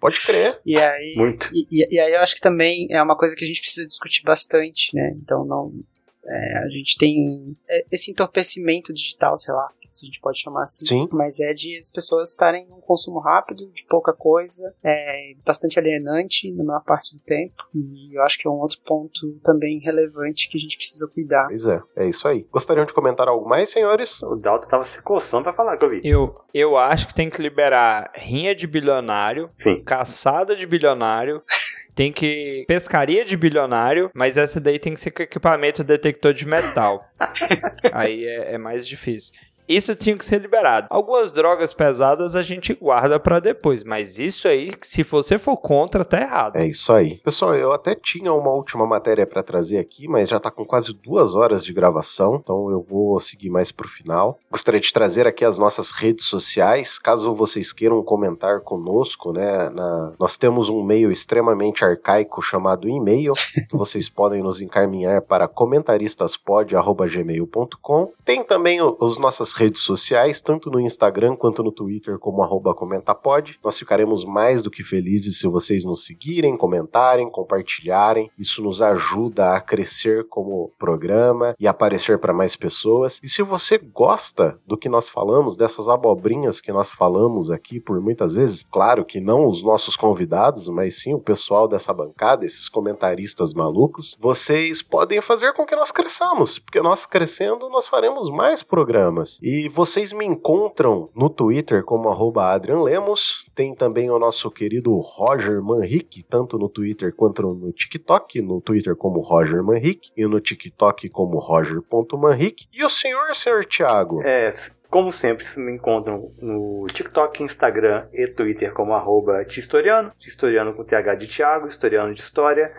Pode crer. E aí, Muito. E, e, aí eu acho que também é uma coisa que a gente precisa discutir bastante, né? Então não. É, a gente tem é, esse entorpecimento digital, sei lá, se a gente pode chamar assim. Sim. Mas é de as pessoas estarem num consumo rápido, de pouca coisa, é bastante alienante na maior parte do tempo. E eu acho que é um outro ponto também relevante que a gente precisa cuidar. Pois é, é isso aí. Gostariam de comentar algo mais, senhores? O Dalton tava se coçando pra falar que eu vi. Eu, eu acho que tem que liberar rinha de bilionário, Sim. caçada de bilionário. Tem que. pescaria de bilionário, mas essa daí tem que ser com equipamento detector de metal. Aí é, é mais difícil. Isso tinha que ser liberado. Algumas drogas pesadas a gente guarda para depois, mas isso aí, se você for contra, tá errado. É isso aí. Pessoal, eu até tinha uma última matéria para trazer aqui, mas já tá com quase duas horas de gravação, então eu vou seguir mais pro final. Gostaria de trazer aqui as nossas redes sociais, caso vocês queiram comentar conosco, né? Na... Nós temos um meio extremamente arcaico chamado e-mail, que vocês podem nos encaminhar para comentaristaspod.gmail.com. Tem também os nossas redes sociais, tanto no Instagram quanto no Twitter, como arroba comentapod. Nós ficaremos mais do que felizes se vocês nos seguirem, comentarem, compartilharem. Isso nos ajuda a crescer como programa e aparecer para mais pessoas. E se você gosta do que nós falamos, dessas abobrinhas que nós falamos aqui por muitas vezes, claro que não os nossos convidados, mas sim o pessoal dessa bancada, esses comentaristas malucos, vocês podem fazer com que nós cresçamos, porque nós crescendo, nós faremos mais programas. E vocês me encontram no Twitter como @adrianlemos. Tem também o nosso querido Roger Manrique, tanto no Twitter quanto no TikTok. No Twitter como Roger Manrique e no TikTok como roger.manrique. E o senhor, senhor Thiago? É, como sempre, me encontram no TikTok, Instagram e Twitter como arroba Tistoriano. Tistoriano com TH de Thiago, Historiano de História.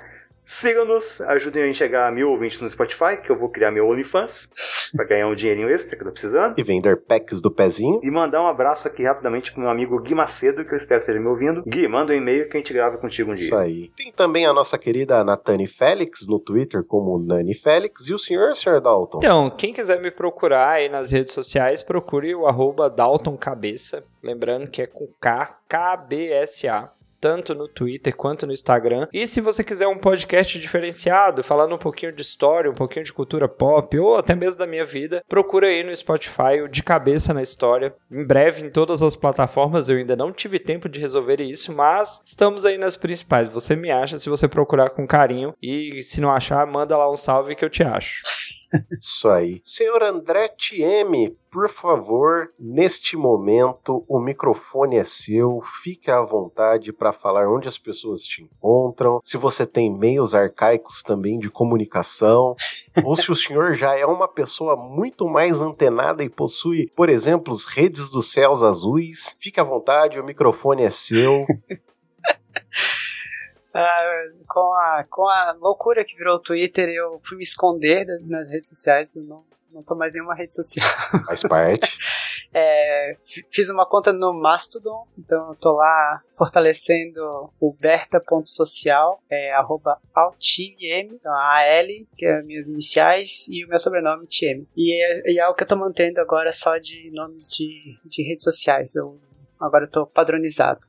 Sigam-nos, ajudem a gente a chegar a mil ouvintes no Spotify, que eu vou criar meu OnlyFans para ganhar um dinheirinho extra que eu tô precisando. E vender packs do pezinho. E mandar um abraço aqui rapidamente pro meu amigo Gui Macedo, que eu espero que esteja me ouvindo. Gui, manda um e-mail que a gente grava contigo um dia. Isso aí. Tem também a nossa querida Natane Félix no Twitter como Nani Félix. E o senhor, senhor Dalton? Então, quem quiser me procurar aí nas redes sociais, procure o arroba Dalton Cabeça. Lembrando que é com K, K-B-S-A tanto no Twitter quanto no Instagram. E se você quiser um podcast diferenciado, falando um pouquinho de história, um pouquinho de cultura pop ou até mesmo da minha vida, procura aí no Spotify o De Cabeça na História. Em breve em todas as plataformas, eu ainda não tive tempo de resolver isso, mas estamos aí nas principais. Você me acha se você procurar com carinho e se não achar, manda lá um salve que eu te acho. Isso aí. Senhor André TM, por favor, neste momento o microfone é seu, fique à vontade para falar onde as pessoas te encontram, se você tem meios arcaicos também de comunicação, ou se o senhor já é uma pessoa muito mais antenada e possui, por exemplo, as redes dos céus azuis, fique à vontade, o microfone é seu. Uh, com, a, com a loucura que virou o Twitter, eu fui me esconder nas redes sociais, eu não, não tô mais nenhuma rede social. Faz parte. é, fiz uma conta no Mastodon, então eu tô lá fortalecendo o berta.social, é, arroba altm, então AL, que é as minhas iniciais, e o meu sobrenome, TM. E é, e é o que eu tô mantendo agora só de nomes de, de redes sociais. Eu uso agora eu tô padronizado.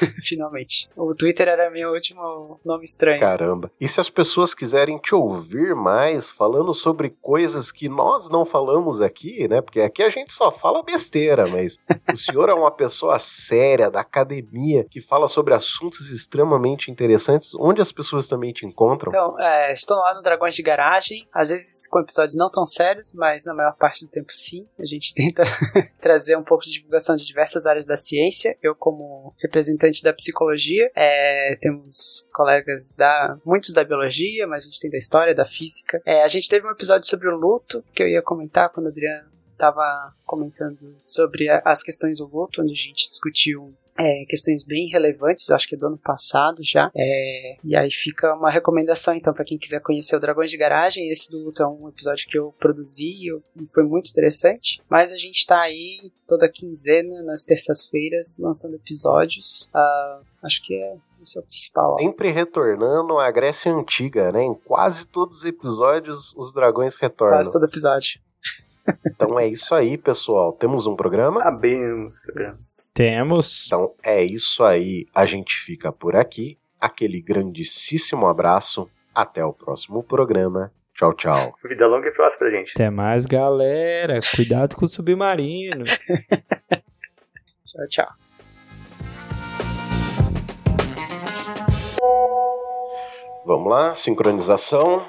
Finalmente. O Twitter era meu último nome estranho. Caramba. E se as pessoas quiserem te ouvir mais falando sobre coisas que nós não falamos aqui, né? Porque aqui a gente só fala besteira, mas o senhor é uma pessoa séria da academia que fala sobre assuntos extremamente interessantes. Onde as pessoas também te encontram? Então, é, estou lá no Dragões de Garagem, às vezes com episódios não tão sérios, mas na maior parte do tempo sim. A gente tenta trazer um pouco de divulgação de diversas áreas da ciência. Eu, como representante da psicologia, é, temos colegas da muitos da biologia, mas a gente tem da história, da física. É, a gente teve um episódio sobre o luto que eu ia comentar quando o Adriano estava comentando sobre as questões do luto, onde a gente discutiu é, questões bem relevantes, acho que é do ano passado já. É, e aí fica uma recomendação, então, para quem quiser conhecer o Dragões de Garagem. Esse do Luto é um episódio que eu produzi e foi muito interessante. Mas a gente tá aí toda quinzena, nas terças-feiras, lançando episódios. Uh, acho que é esse é o principal. Sempre retornando à Grécia Antiga, né? Em quase todos os episódios, os dragões retornam. Quase todo episódio. Então é isso aí, pessoal. Temos um programa? Abemos programas. Temos. Então é isso aí. A gente fica por aqui. Aquele grandíssimo abraço. Até o próximo programa. Tchau, tchau. Vida longa e próspera, gente. Até mais, galera. Cuidado com o submarino. tchau, tchau. Vamos lá, sincronização.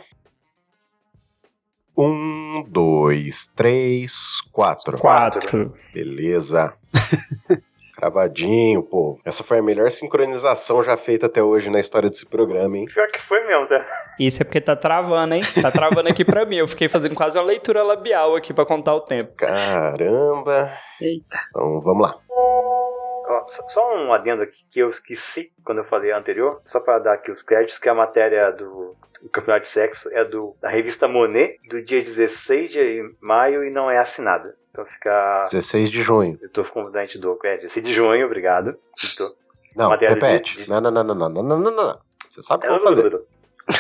Um, dois, três, quatro. Quatro. Beleza. Cravadinho, povo. Essa foi a melhor sincronização já feita até hoje na história desse programa, hein? Pior que foi mesmo, tá? Isso é porque tá travando, hein? Tá travando aqui pra mim. Eu fiquei fazendo quase uma leitura labial aqui pra contar o tempo. Caramba. Eita. Então, vamos lá. Só um adendo aqui que eu esqueci quando eu falei anterior, só para dar aqui os créditos, que a matéria do, Campeonato de Sexo é do, da revista Monet, do dia 16 de maio e não é assinada. Então fica. 16 de junho. Eu tô com dente do. É, 16 de junho, obrigado. Então, não, repete. De... Não, não, não, não, não, não, não, não. Você sabe o que eu vou fazer.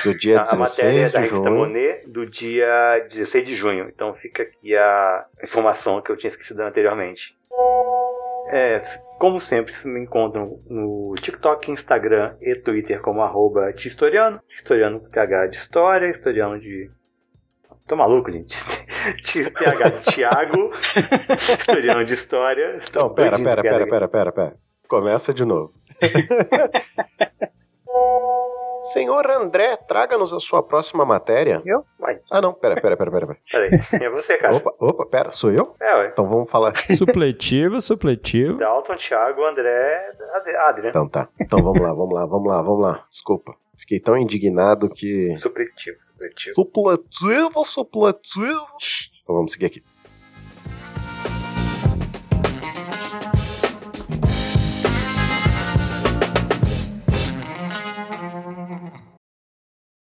Do dia 16 a matéria da revista junho. Monet do dia 16 de junho. Então fica aqui a informação que eu tinha esquecido anteriormente. É, como sempre, se me encontram no TikTok, Instagram e Twitter como arroba Tistoriano. Tistoriano com TH de história, historiano de. Tô maluco, gente. TH de Thiago, historiano de história. Não, pera, pera, pera, pera, pera, pera. Começa de novo. Senhor André, traga-nos a sua próxima matéria. Eu? Vai. Ah, não, pera, pera, pera, pera. Peraí, é você, cara. Opa, opa, pera, sou eu? É, ué. Então vamos falar. Supletivo, supletivo. Dalton, Thiago, André, Adriano. Então tá. Então vamos lá, vamos lá, vamos lá, vamos lá. Desculpa. Fiquei tão indignado que. Supletivo, supletivo. Supletivo, supletivo. Então vamos seguir aqui.